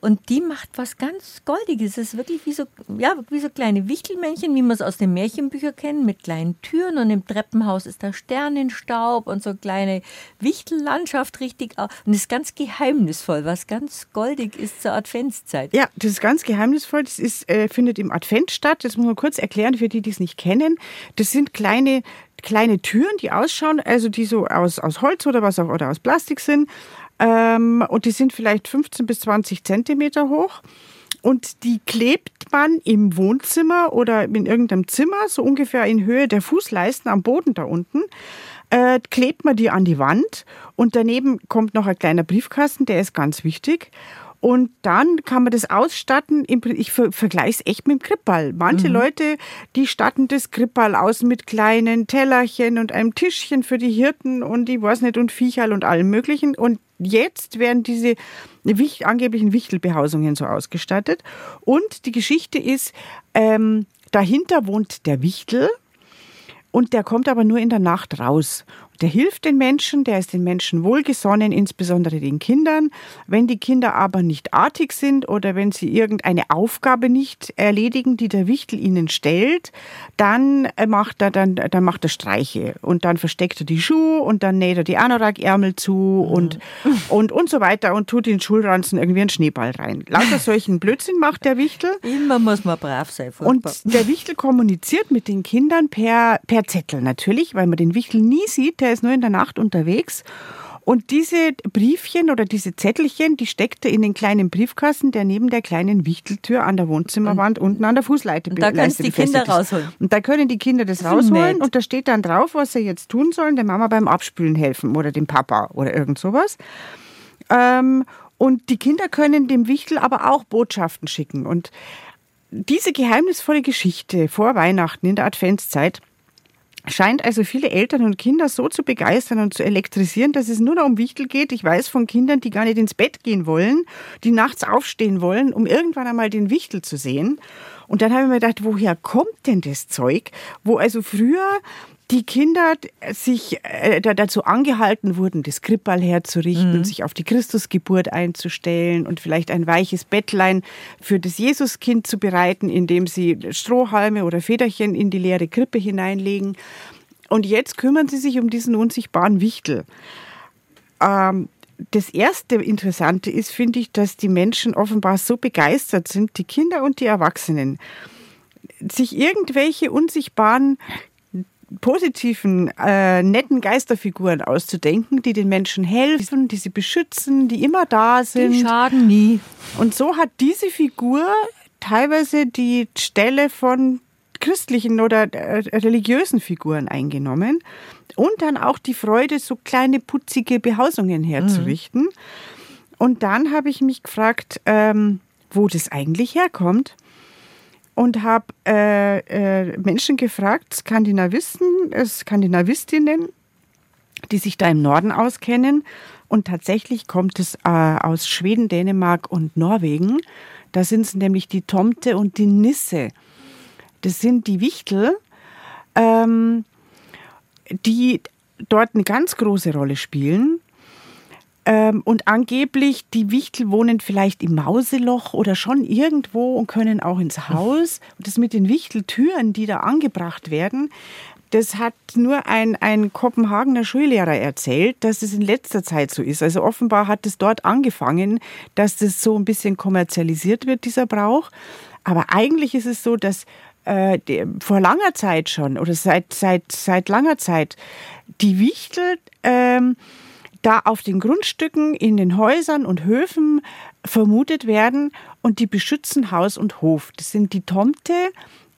und die macht was ganz Goldiges. Es ist wirklich wie so, ja, wie so kleine Wichtelmännchen, wie man es aus den Märchenbüchern kennt, mit kleinen Türen. Und im Treppenhaus ist da Sternenstaub und so kleine Wichtellandschaft richtig. Und es ist ganz geheimnisvoll, was ganz goldig ist zur Adventszeit.
Ja, das ist ganz geheimnisvoll. Das ist, äh, findet im Advent statt. Das muss man kurz erklären für die, die es nicht kennen. Das sind kleine kleine Türen, die ausschauen, also die so aus, aus Holz oder was auch oder aus Plastik sind ähm, und die sind vielleicht 15 bis 20 Zentimeter hoch. Und die klebt man im Wohnzimmer oder in irgendeinem Zimmer, so ungefähr in Höhe der Fußleisten am Boden da unten. Äh, klebt man die an die Wand und daneben kommt noch ein kleiner Briefkasten, der ist ganz wichtig. Und dann kann man das ausstatten. Ich vergleiche es echt mit dem Krippball. Manche mhm. Leute, die statten das Krippball aus mit kleinen Tellerchen und einem Tischchen für die Hirten und ich weiß nicht und Viecherl und allem Möglichen. Und jetzt werden diese angeblichen Wichtelbehausungen so ausgestattet. Und die Geschichte ist, ähm, dahinter wohnt der Wichtel und der kommt aber nur in der Nacht raus. Der hilft den Menschen, der ist den Menschen wohlgesonnen, insbesondere den Kindern. Wenn die Kinder aber nicht artig sind oder wenn sie irgendeine Aufgabe nicht erledigen, die der Wichtel ihnen stellt, dann macht er dann, dann macht er Streiche und dann versteckt er die Schuhe und dann näht er die Anorak-Ärmel zu mhm. und, und, und so weiter und tut in den Schulranzen irgendwie einen Schneeball rein. Lauter solchen Blödsinn macht der Wichtel.
Immer muss man brav sein.
Furchtbar. Und der Wichtel kommuniziert mit den Kindern per, per Zettel natürlich, weil man den Wichtel nie sieht der ist nur in der Nacht unterwegs. Und diese Briefchen oder diese Zettelchen, die steckt er in den kleinen Briefkasten, der neben der kleinen Wichteltür an der Wohnzimmerwand und, unten an der Fußleite
und da können die Kinder rausholen.
Und da können die Kinder das, das rausholen und da steht dann drauf, was sie jetzt tun sollen, der Mama beim Abspülen helfen oder dem Papa oder irgend sowas. Ähm, und die Kinder können dem Wichtel aber auch Botschaften schicken. Und diese geheimnisvolle Geschichte vor Weihnachten in der Adventszeit, scheint also viele Eltern und Kinder so zu begeistern und zu elektrisieren, dass es nur noch um Wichtel geht. Ich weiß von Kindern, die gar nicht ins Bett gehen wollen, die nachts aufstehen wollen, um irgendwann einmal den Wichtel zu sehen. Und dann habe ich mir gedacht, woher kommt denn das Zeug? Wo also früher die Kinder sich äh, dazu angehalten wurden, das Krippal herzurichten, mhm. sich auf die Christusgeburt einzustellen und vielleicht ein weiches Bettlein für das Jesuskind zu bereiten, indem sie Strohhalme oder Federchen in die leere Krippe hineinlegen. Und jetzt kümmern sie sich um diesen unsichtbaren Wichtel. Ähm, das erste Interessante ist, finde ich, dass die Menschen offenbar so begeistert sind, die Kinder und die Erwachsenen, sich irgendwelche unsichtbaren positiven, äh, netten Geisterfiguren auszudenken, die den Menschen helfen, die sie beschützen, die immer da sind.
Die schaden nie.
Und so hat diese Figur teilweise die Stelle von christlichen oder äh, religiösen Figuren eingenommen und dann auch die Freude, so kleine putzige Behausungen herzurichten. Mhm. Und dann habe ich mich gefragt, ähm, wo das eigentlich herkommt und habe äh, äh, Menschen gefragt, Skandinavisten, äh, Skandinavistinnen, die sich da im Norden auskennen. Und tatsächlich kommt es äh, aus Schweden, Dänemark und Norwegen. Da sind es nämlich die Tomte und die Nisse. Das sind die Wichtel, ähm, die dort eine ganz große Rolle spielen. Ähm, und angeblich, die Wichtel wohnen vielleicht im Mauseloch oder schon irgendwo und können auch ins Haus. Und das mit den Wichteltüren, die da angebracht werden, das hat nur ein, ein Kopenhagener Schullehrer erzählt, dass es in letzter Zeit so ist. Also offenbar hat es dort angefangen, dass das so ein bisschen kommerzialisiert wird, dieser Brauch. Aber eigentlich ist es so, dass äh, vor langer Zeit schon oder seit, seit, seit langer Zeit die Wichtel ähm, da auf den Grundstücken, in den Häusern und Höfen vermutet werden und die beschützen Haus und Hof. Das sind die Tomte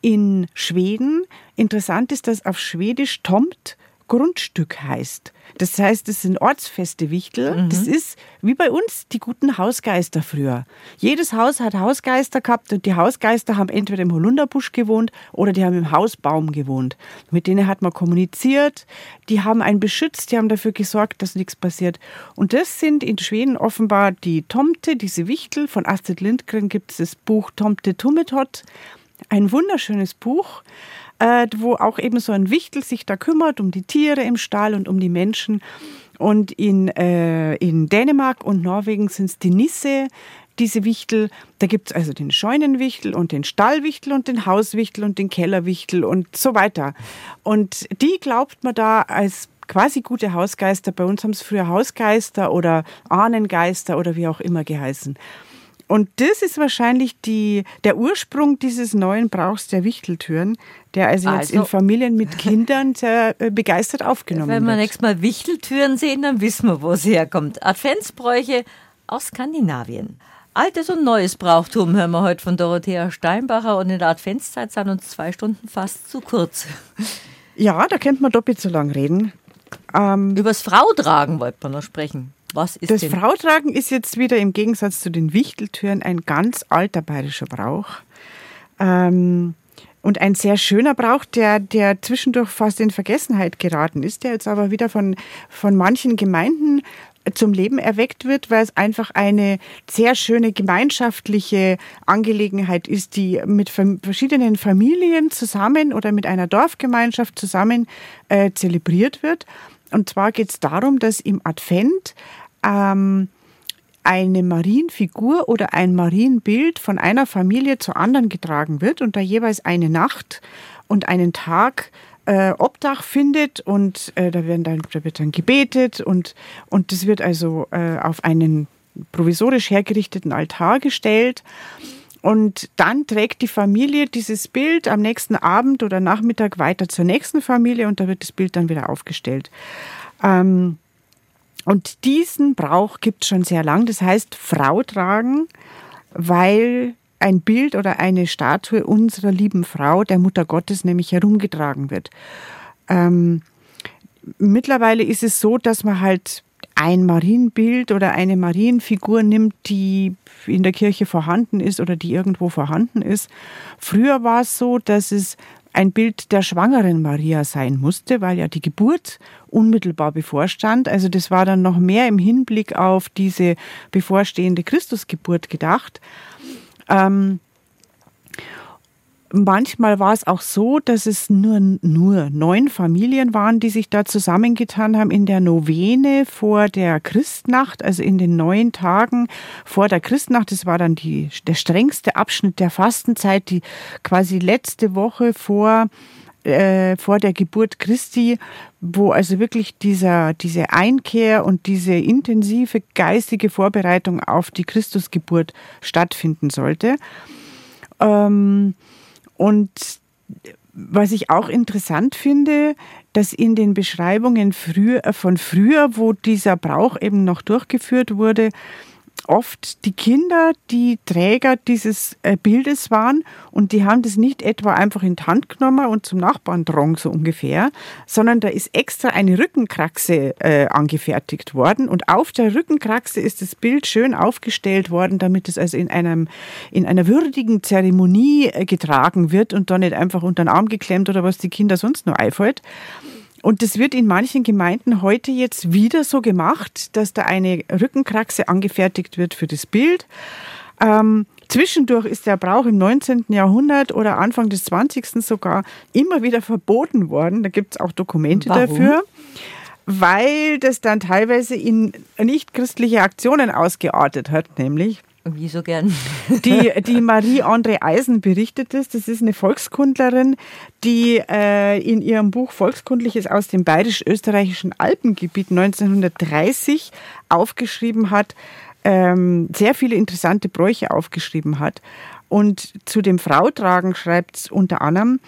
in Schweden. Interessant ist, dass auf Schwedisch Tomt Grundstück heißt. Das heißt, es sind ortsfeste Wichtel. Mhm. Das ist wie bei uns die guten Hausgeister früher. Jedes Haus hat Hausgeister gehabt und die Hausgeister haben entweder im Holunderbusch gewohnt oder die haben im Hausbaum gewohnt. Mit denen hat man kommuniziert, die haben einen beschützt, die haben dafür gesorgt, dass nichts passiert. Und das sind in Schweden offenbar die Tomte, diese Wichtel. Von Astrid Lindgren gibt es das Buch Tomte Tummetott. Ein wunderschönes Buch äh, wo auch eben so ein Wichtel sich da kümmert um die Tiere im Stall und um die Menschen. Und in, äh, in Dänemark und Norwegen sind es die Nisse, diese Wichtel. Da gibt es also den Scheunenwichtel und den Stallwichtel und den Hauswichtel und den Kellerwichtel und so weiter. Und die glaubt man da als quasi gute Hausgeister. Bei uns haben es früher Hausgeister oder Ahnengeister oder wie auch immer geheißen. Und das ist wahrscheinlich die, der Ursprung dieses neuen Brauchs der Wichteltüren, der also, also jetzt in also Familien mit Kindern sehr äh, begeistert aufgenommen wird.
Wenn
wir
wird. nächstes Mal Wichteltüren sehen, dann wissen wir, wo sie herkommt. Adventsbräuche aus Skandinavien. Altes und neues Brauchtum hören wir heute von Dorothea Steinbacher und in der Adventszeit sind uns zwei Stunden fast zu kurz.
Ja, da könnte man doppelt so lang reden.
Ähm, Übers Frautragen wollte man noch sprechen. Was ist
das
denn?
Frautragen ist jetzt wieder im Gegensatz zu den Wichteltüren ein ganz alter bayerischer Brauch. Ähm, und ein sehr schöner Brauch, der, der zwischendurch fast in Vergessenheit geraten ist, der jetzt aber wieder von, von manchen Gemeinden zum Leben erweckt wird, weil es einfach eine sehr schöne gemeinschaftliche Angelegenheit ist, die mit verschiedenen Familien zusammen oder mit einer Dorfgemeinschaft zusammen äh, zelebriert wird. Und zwar geht es darum, dass im Advent ähm, eine Marienfigur oder ein Marienbild von einer Familie zur anderen getragen wird und da jeweils eine Nacht und einen Tag äh, Obdach findet und äh, da, werden dann, da wird dann gebetet und, und das wird also äh, auf einen provisorisch hergerichteten Altar gestellt. Und dann trägt die Familie dieses Bild am nächsten Abend oder Nachmittag weiter zur nächsten Familie und da wird das Bild dann wieder aufgestellt. Ähm, und diesen Brauch gibt es schon sehr lang. Das heißt, Frau tragen, weil ein Bild oder eine Statue unserer lieben Frau, der Mutter Gottes, nämlich herumgetragen wird. Ähm, mittlerweile ist es so, dass man halt ein Marienbild oder eine Marienfigur nimmt, die in der Kirche vorhanden ist oder die irgendwo vorhanden ist. Früher war es so, dass es ein Bild der schwangeren Maria sein musste, weil ja die Geburt unmittelbar bevorstand. Also das war dann noch mehr im Hinblick auf diese bevorstehende Christusgeburt gedacht. Ähm, Manchmal war es auch so, dass es nur, nur neun Familien waren, die sich da zusammengetan haben in der Novene vor der Christnacht, also in den neun Tagen vor der Christnacht. Das war dann die, der strengste Abschnitt der Fastenzeit, die quasi letzte Woche vor äh, vor der Geburt Christi, wo also wirklich dieser, diese Einkehr und diese intensive geistige Vorbereitung auf die Christusgeburt stattfinden sollte. Ähm, Und was ich auch interessant finde, dass in den Beschreibungen früher, von früher, wo dieser Brauch eben noch durchgeführt wurde, oft die Kinder, die Träger dieses äh, Bildes waren und die haben das nicht etwa einfach in die Hand genommen und zum Nachbarn drang, so ungefähr, sondern da ist extra eine Rückenkraxe äh, angefertigt worden und auf der Rückenkraxe ist das Bild schön aufgestellt worden, damit es also in einem, in einer würdigen Zeremonie äh, getragen wird und da nicht einfach unter den Arm geklemmt oder was die Kinder sonst nur einfällt. Und das wird in manchen Gemeinden heute jetzt wieder so gemacht, dass da eine Rückenkraxe angefertigt wird für das Bild. Ähm, zwischendurch ist der Brauch im 19. Jahrhundert oder Anfang des 20. sogar immer wieder verboten worden. Da gibt es auch Dokumente Warum? dafür weil das dann teilweise in nichtchristliche Aktionen ausgeartet hat, nämlich
wie so gern.
Die, die Marie-André Eisen berichtet es. Das ist eine Volkskundlerin, die äh, in ihrem Buch Volkskundliches aus dem bayerisch-österreichischen Alpengebiet 1930 aufgeschrieben hat, ähm, sehr viele interessante Bräuche aufgeschrieben hat. Und zu dem Frautragen schreibt es unter anderem,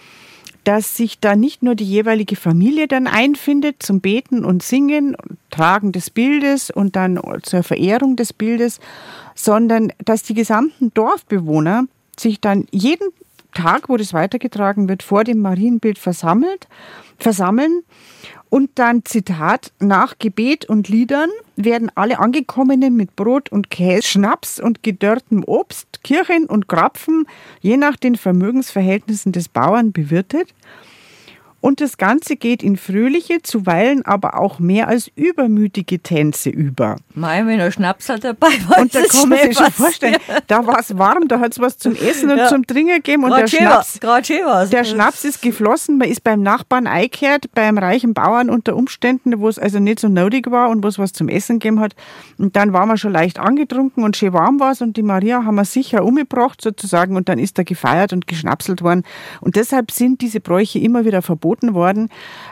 dass sich da nicht nur die jeweilige Familie dann einfindet zum Beten und Singen, Tragen des Bildes und dann zur Verehrung des Bildes, sondern dass die gesamten Dorfbewohner sich dann jeden Tag, wo das weitergetragen wird, vor dem Marienbild versammelt, versammeln und dann, Zitat, nach Gebet und Liedern werden alle Angekommenen mit Brot und Käse, Schnaps und gedörrtem Obst, Kirchen und Krapfen, je nach den Vermögensverhältnissen des Bauern, bewirtet und das Ganze geht in fröhliche, zuweilen aber auch mehr als übermütige Tänze über.
Mei, wenn er Schnaps hat dabei war,
Und da kann man sich schon vorstellen, da war es warm, da hat es was zum Essen und ja. zum Trinken gegeben und grad der Schnaps, der Schnaps ist geflossen, man ist beim Nachbarn eingekehrt, beim reichen Bauern unter Umständen, wo es also nicht so nötig war und wo es was zum Essen gegeben hat. Und dann waren wir schon leicht angetrunken und schön warm war es und die Maria haben wir sicher umgebracht sozusagen und dann ist da gefeiert und geschnapselt worden. Und deshalb sind diese Bräuche immer wieder verboten verboten worden,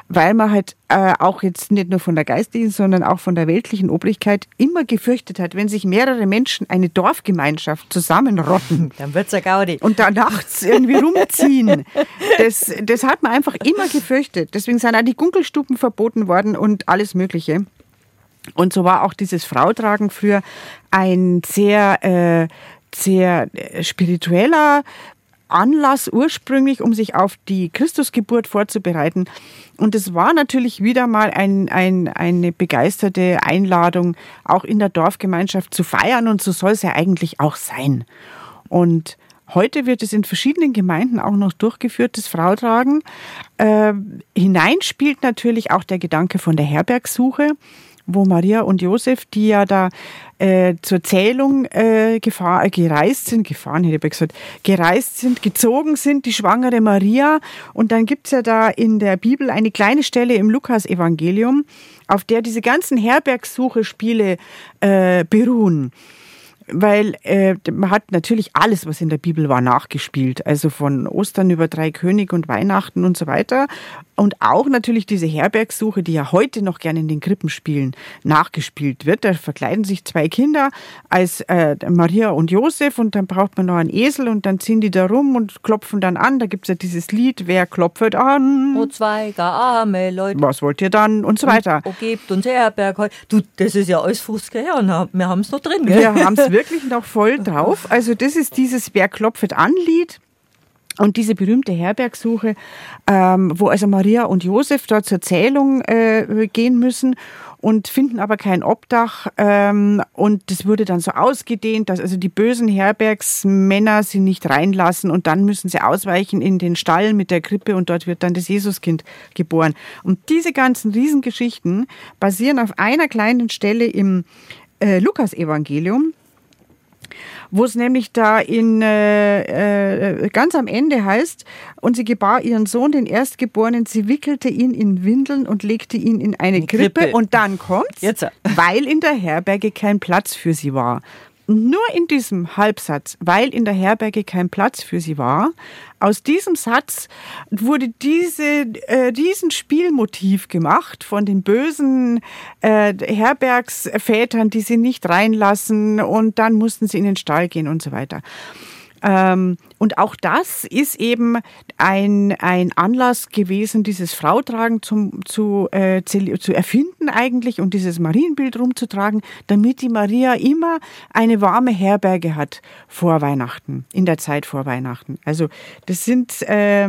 weil man halt äh, auch jetzt nicht nur von der geistigen, sondern auch von der weltlichen Obrigkeit immer gefürchtet hat, wenn sich mehrere Menschen eine Dorfgemeinschaft zusammenrotten.
Dann wird's ja Gaudi.
Und da nachts irgendwie rumziehen. Das, das hat man einfach immer gefürchtet. Deswegen sind auch die Gunkelstuben verboten worden und alles Mögliche. Und so war auch dieses Frautragen früher ein sehr, äh, sehr äh, spiritueller Anlass ursprünglich, um sich auf die Christusgeburt vorzubereiten. Und es war natürlich wieder mal ein, ein, eine begeisterte Einladung, auch in der Dorfgemeinschaft zu feiern. Und so soll es ja eigentlich auch sein. Und Heute wird es in verschiedenen Gemeinden auch noch durchgeführt, das Frautragen. Äh, hinein spielt natürlich auch der Gedanke von der Herbergsuche wo Maria und Josef, die ja da äh, zur Zählung äh, gefahr, äh, gereist sind, gefahren hätte ich gesagt, gereist sind, gezogen sind, die schwangere Maria. Und dann gibt's ja da in der Bibel eine kleine Stelle im Lukas-Evangelium, auf der diese ganzen Herbergsuche-Spiele äh, beruhen weil äh, man hat natürlich alles, was in der Bibel war, nachgespielt. Also von Ostern über drei König und Weihnachten und so weiter. Und auch natürlich diese Herbergsuche, die ja heute noch gerne in den Krippenspielen nachgespielt wird. Da verkleiden sich zwei Kinder als äh, Maria und Josef und dann braucht man noch einen Esel und dann ziehen die da rum und klopfen dann an. Da gibt's ja dieses Lied, wer klopft an?
O zwei arme Leute.
Was wollt ihr dann? Und so weiter.
O gebt uns Herberg. Du, das ist ja alles 50 Jahre und wir haben es noch drin.
Gell? Wir haben es wirklich noch voll drauf. Also das ist dieses Wer klopft an Lied. Und diese berühmte Herbergsuche, ähm, wo also Maria und Josef dort zur Zählung äh, gehen müssen und finden aber kein Obdach. Ähm, und das wurde dann so ausgedehnt, dass also die bösen Herbergsmänner sie nicht reinlassen und dann müssen sie ausweichen in den Stall mit der Krippe und dort wird dann das Jesuskind geboren. Und diese ganzen Riesengeschichten basieren auf einer kleinen Stelle im äh, Lukas-Evangelium wo es nämlich da in äh, äh, ganz am Ende heißt, und sie gebar ihren Sohn, den Erstgeborenen, sie wickelte ihn in Windeln und legte ihn in eine Krippe. Krippe. Und dann kommt's, Jetzt. weil in der Herberge kein Platz für sie war. Nur in diesem Halbsatz, weil in der Herberge kein Platz für sie war, aus diesem Satz wurde diese äh, diesen Spielmotiv gemacht von den bösen äh, Herbergsvätern, die sie nicht reinlassen und dann mussten sie in den Stall gehen und so weiter. Ähm, und auch das ist eben ein, ein Anlass gewesen, dieses Frautragen zum, zu, äh, zu erfinden eigentlich und dieses Marienbild rumzutragen, damit die Maria immer eine warme Herberge hat vor Weihnachten, in der Zeit vor Weihnachten. Also das sind äh,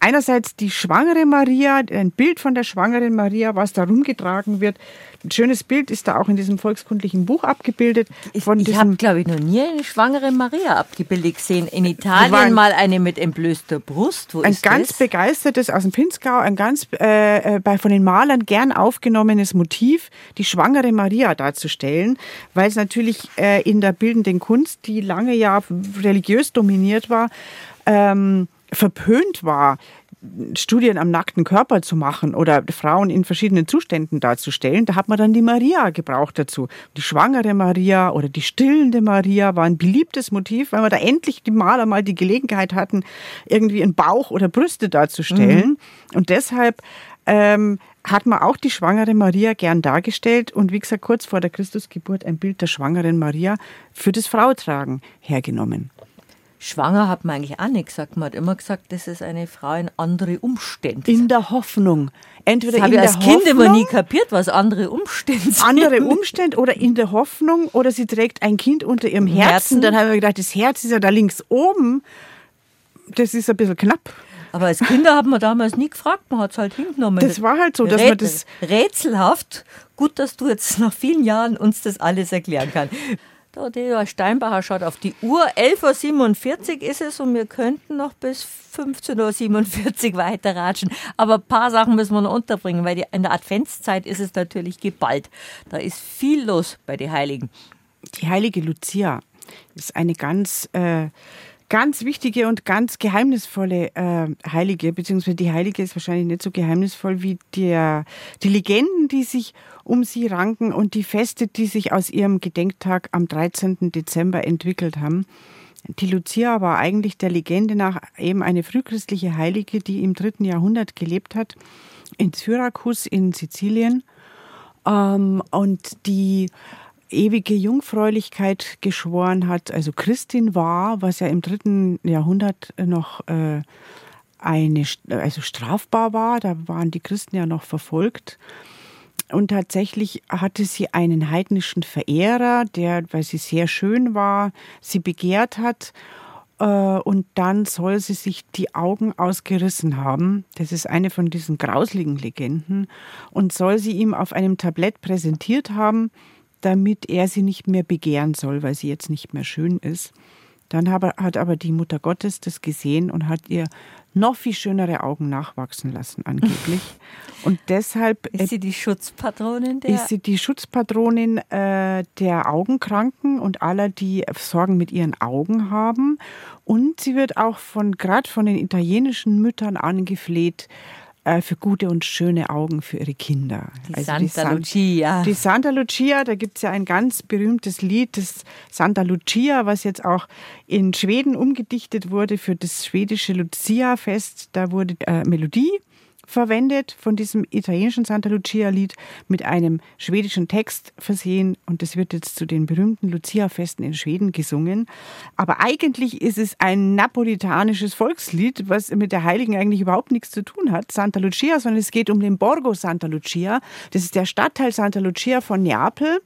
einerseits die schwangere Maria, ein Bild von der schwangeren Maria, was da rumgetragen wird. Ein schönes Bild ist da auch in diesem volkskundlichen Buch abgebildet.
Von ich habe, glaube ich, noch nie eine schwangere Maria abgebildet gesehen. In Italien mal eine mit entblößter Brust. Wo
ein ganz
das?
begeistertes aus dem Pinzgau, ein ganz äh, äh, bei, von den Malern gern aufgenommenes Motiv, die schwangere Maria darzustellen, weil es natürlich äh, in der bildenden Kunst, die lange ja religiös dominiert war, ähm, verpönt war, Studien am nackten Körper zu machen oder Frauen in verschiedenen Zuständen darzustellen, da hat man dann die Maria gebraucht dazu. Die schwangere Maria oder die stillende Maria war ein beliebtes Motiv, weil wir da endlich die Maler mal die Gelegenheit hatten, irgendwie einen Bauch oder Brüste darzustellen. Mhm. Und deshalb ähm, hat man auch die schwangere Maria gern dargestellt und wie gesagt kurz vor der Christusgeburt ein Bild der schwangeren Maria für das Frautragen hergenommen.
Schwanger hat man eigentlich auch nicht gesagt. Man hat immer gesagt, das ist eine Frau in andere Umstände.
In der Hoffnung.
Entweder das habe ich als Kind immer nie kapiert, was andere Umstände sind.
Andere Umstände oder in der Hoffnung oder sie trägt ein Kind unter ihrem Herzen. Herzen. Dann haben wir gedacht, das Herz ist ja da links oben. Das ist ein bisschen knapp.
Aber als Kinder haben wir damals nie gefragt, man hat es halt hingenommen.
Das war halt so, dass Rätsel, man das.
Rätselhaft. Gut, dass du jetzt nach vielen Jahren uns das alles erklären kannst. Der Theodor Steinbacher schaut auf die Uhr. 11.47 Uhr ist es und wir könnten noch bis 15.47 Uhr weiter ratschen. Aber ein paar Sachen müssen wir noch unterbringen, weil die, in der Adventszeit ist es natürlich geballt. Da ist viel los bei den Heiligen.
Die heilige Lucia ist eine ganz. Äh ganz wichtige und ganz geheimnisvolle äh, Heilige, beziehungsweise die Heilige ist wahrscheinlich nicht so geheimnisvoll wie der, die Legenden, die sich um sie ranken und die Feste, die sich aus ihrem Gedenktag am 13. Dezember entwickelt haben. Die Lucia war eigentlich der Legende nach eben eine frühchristliche Heilige, die im dritten Jahrhundert gelebt hat, in Syrakus in Sizilien ähm, und die ewige Jungfräulichkeit geschworen hat, also Christin war, was ja im dritten Jahrhundert noch äh, eine, also strafbar war. Da waren die Christen ja noch verfolgt. Und tatsächlich hatte sie einen heidnischen Verehrer, der, weil sie sehr schön war, sie begehrt hat. Äh, und dann soll sie sich die Augen ausgerissen haben. Das ist eine von diesen grausligen Legenden. Und soll sie ihm auf einem Tablett präsentiert haben, damit er sie nicht mehr begehren soll, weil sie jetzt nicht mehr schön ist. Dann hat aber die Mutter Gottes das gesehen und hat ihr noch viel schönere Augen nachwachsen lassen, angeblich. Und deshalb.
Ist sie die Schutzpatronin
der? Ist sie die Schutzpatronin äh, der Augenkranken und aller, die Sorgen mit ihren Augen haben. Und sie wird auch von, gerade von den italienischen Müttern angefleht, äh, für gute und schöne Augen für ihre Kinder.
Die also Santa die San Lucia.
Die Santa Lucia, da gibt es ja ein ganz berühmtes Lied, das Santa Lucia, was jetzt auch in Schweden umgedichtet wurde für das schwedische Lucia-Fest. Da wurde äh, Melodie verwendet von diesem italienischen Santa Lucia-Lied mit einem schwedischen Text versehen und das wird jetzt zu den berühmten Lucia-Festen in Schweden gesungen. Aber eigentlich ist es ein napolitanisches Volkslied, was mit der Heiligen eigentlich überhaupt nichts zu tun hat, Santa Lucia, sondern es geht um den Borgo Santa Lucia. Das ist der Stadtteil Santa Lucia von Neapel.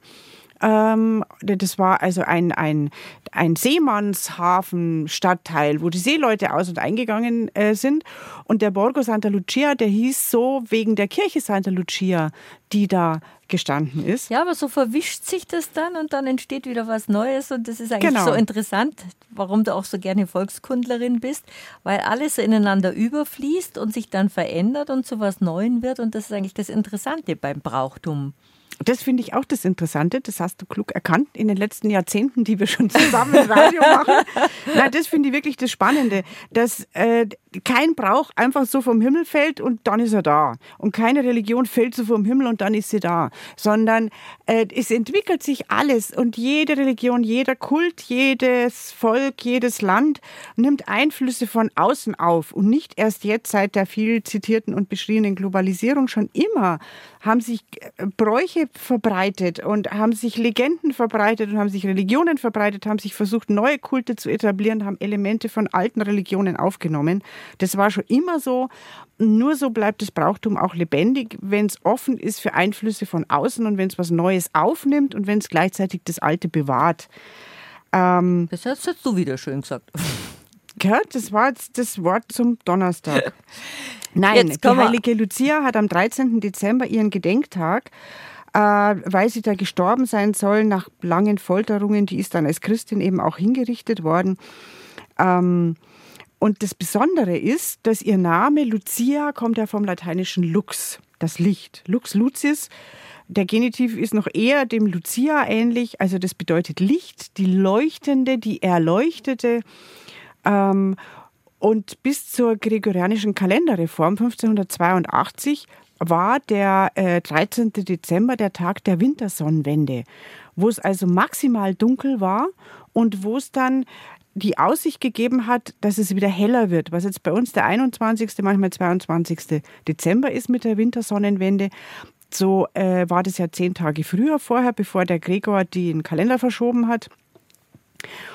Ähm, das war also ein, ein, ein Seemannshafen-Stadtteil, wo die Seeleute aus- und eingegangen äh, sind. Und der Borgo Santa Lucia, der hieß so wegen der Kirche Santa Lucia, die da gestanden ist.
Ja, aber so verwischt sich das dann und dann entsteht wieder was Neues und das ist eigentlich genau. so interessant, warum du auch so gerne Volkskundlerin bist, weil alles ineinander überfließt und sich dann verändert und zu was Neuem wird und das ist eigentlich das Interessante beim Brauchtum.
Das finde ich auch das Interessante, das hast du klug erkannt in den letzten Jahrzehnten, die wir schon zusammen Radio machen. Nein, das finde ich wirklich das Spannende, dass äh, kein Brauch einfach so vom Himmel fällt und dann ist er da. Und keine Religion fällt so vom Himmel und dann ist sie da. sondern äh, es entwickelt sich alles und jede Religion, jeder Kult, jedes Volk, jedes Land nimmt Einflüsse von außen auf und nicht erst jetzt seit der viel zitierten und beschriebenen Globalisierung schon immer haben sich äh, Bräuche verbreitet und haben sich Legenden verbreitet und haben sich Religionen verbreitet, haben sich versucht, neue Kulte zu etablieren, haben Elemente von alten Religionen aufgenommen. Das war schon immer so. Nur so bleibt das Brauchtum auch lebendig, wenn es offen ist für Einflüsse von außen und wenn es was Neues aufnimmt und wenn es gleichzeitig das Alte bewahrt.
Ähm, das hast du wieder schön gesagt.
Ja, das war jetzt das Wort zum Donnerstag. Nein, die heilige Lucia hat am 13. Dezember ihren Gedenktag, äh, weil sie da gestorben sein soll nach langen Folterungen. Die ist dann als Christin eben auch hingerichtet worden. Ähm, und das Besondere ist, dass ihr Name Lucia kommt ja vom lateinischen Lux, das Licht. Lux Lucis. Der Genitiv ist noch eher dem Lucia ähnlich, also das bedeutet Licht, die leuchtende, die erleuchtete. Ähm, und bis zur gregorianischen Kalenderreform 1582 war der äh, 13. Dezember der Tag der Wintersonnenwende, wo es also maximal dunkel war und wo es dann die Aussicht gegeben hat, dass es wieder heller wird, was jetzt bei uns der 21., manchmal 22. Dezember ist mit der Wintersonnenwende. So äh, war das ja zehn Tage früher vorher, bevor der Gregor den Kalender verschoben hat.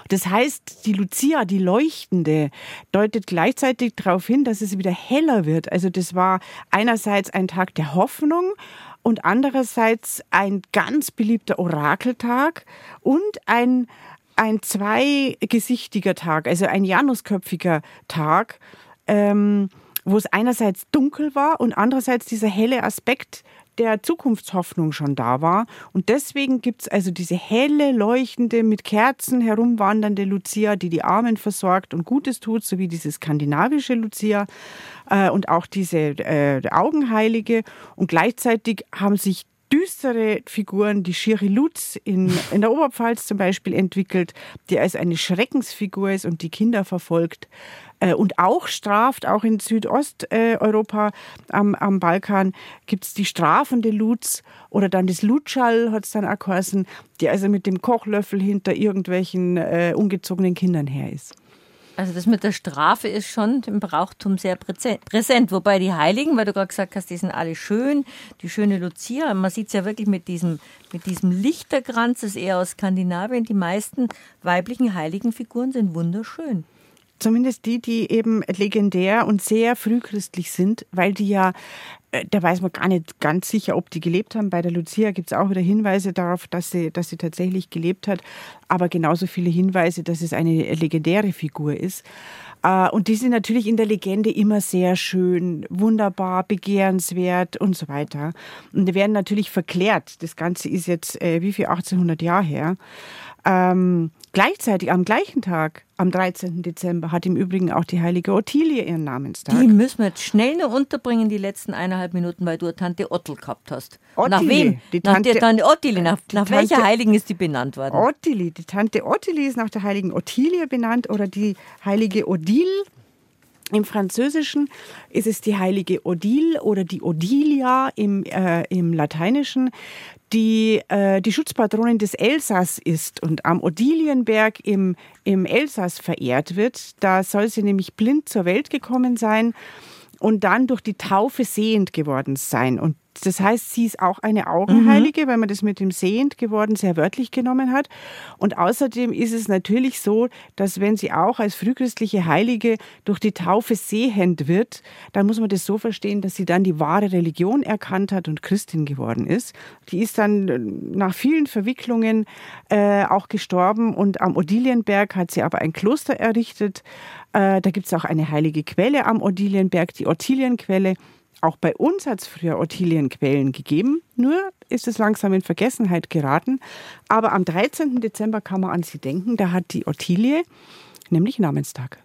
Das heißt, die Lucia, die Leuchtende, deutet gleichzeitig darauf hin, dass es wieder heller wird. Also das war einerseits ein Tag der Hoffnung und andererseits ein ganz beliebter Orakeltag und ein, ein zweigesichtiger Tag, also ein Janusköpfiger Tag. Ähm, wo es einerseits dunkel war und andererseits dieser helle Aspekt der Zukunftshoffnung schon da war. Und deswegen gibt es also diese helle, leuchtende, mit Kerzen herumwandernde Lucia, die die Armen versorgt und Gutes tut, sowie diese skandinavische Lucia äh, und auch diese äh, Augenheilige. Und gleichzeitig haben sich düstere Figuren, die Schiri Lutz in, in der Oberpfalz zum Beispiel entwickelt, die als eine Schreckensfigur ist und die Kinder verfolgt und auch straft, auch in Südosteuropa am, am Balkan gibt es die strafende Lutz oder dann das Lutschall hat es dann auch geheißen, die also mit dem Kochlöffel hinter irgendwelchen äh, ungezogenen Kindern her ist.
Also das mit der Strafe ist schon im Brauchtum sehr präsent. Wobei die Heiligen, weil du gerade gesagt hast, die sind alle schön, die schöne Lucia, man sieht es ja wirklich mit diesem, mit diesem Lichterkranz, das ist eher aus Skandinavien. Die meisten weiblichen Heiligenfiguren sind wunderschön.
Zumindest die, die eben legendär und sehr frühchristlich sind, weil die ja äh, da weiß man gar nicht ganz sicher, ob die gelebt haben. Bei der Lucia gibt es auch wieder Hinweise darauf, dass sie, dass sie tatsächlich gelebt hat, aber genauso viele Hinweise, dass es eine legendäre Figur ist. Äh, und die sind natürlich in der Legende immer sehr schön, wunderbar, begehrenswert und so weiter. Und die werden natürlich verklärt. Das Ganze ist jetzt äh, wie viel 1800 Jahre her. Ähm, Gleichzeitig am gleichen Tag, am 13. Dezember, hat im Übrigen auch die heilige Ottilie ihren Namenstag.
Die müssen wir jetzt schnell noch unterbringen, die letzten eineinhalb Minuten, weil du eine Tante Ottel gehabt hast.
Ottilie,
nach wem?
Die
Tante, nach der Tante Ottilie. Nach, nach Tante welcher Heiligen ist die benannt worden?
Ottilie. Die Tante Ottilie ist nach der heiligen Ottilie benannt oder die heilige Odile. Im Französischen ist es die heilige Odile oder die Odilia im, äh, im Lateinischen die äh, die Schutzpatronin des Elsass ist und am Odilienberg im, im Elsass verehrt wird. Da soll sie nämlich blind zur Welt gekommen sein und dann durch die Taufe sehend geworden sein. Und das heißt, sie ist auch eine Augenheilige, mhm. weil man das mit dem sehend geworden sehr wörtlich genommen hat. Und außerdem ist es natürlich so, dass wenn sie auch als frühchristliche Heilige durch die Taufe sehend wird, dann muss man das so verstehen, dass sie dann die wahre Religion erkannt hat und Christin geworden ist. Die ist dann äh, nach vielen Verwicklungen äh, auch gestorben und am Odilienberg hat sie aber ein Kloster errichtet. Äh, da gibt es auch eine heilige Quelle am Odilienberg, die Ottilienquelle. Auch bei uns hat es früher Ottilienquellen gegeben, nur ist es langsam in Vergessenheit geraten. Aber am 13. Dezember kann man an sie denken, da hat die Ottilie nämlich Namenstag.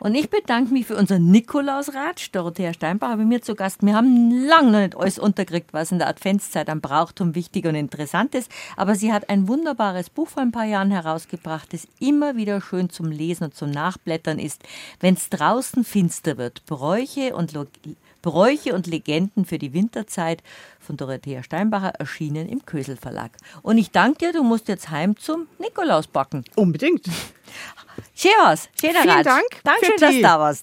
Und ich bedanke mich für unseren Nikolausratsch. Dorothea Steinbach bei mir zu Gast. Wir haben lange noch nicht alles unterkriegt, was in der Adventszeit am Brauchtum wichtig und interessant ist. Aber sie hat ein wunderbares Buch vor ein paar Jahren herausgebracht, das immer wieder schön zum Lesen und zum Nachblättern ist. Wenn es draußen finster wird, Bräuche und Bräuche und Legenden für die Winterzeit von Dorothea Steinbacher erschienen im Kösel Verlag. Und ich danke dir, du musst jetzt heim zum Nikolaus backen.
Unbedingt.
Schön was, schöner
Vielen. Dank
Dankeschön, dass du da warst.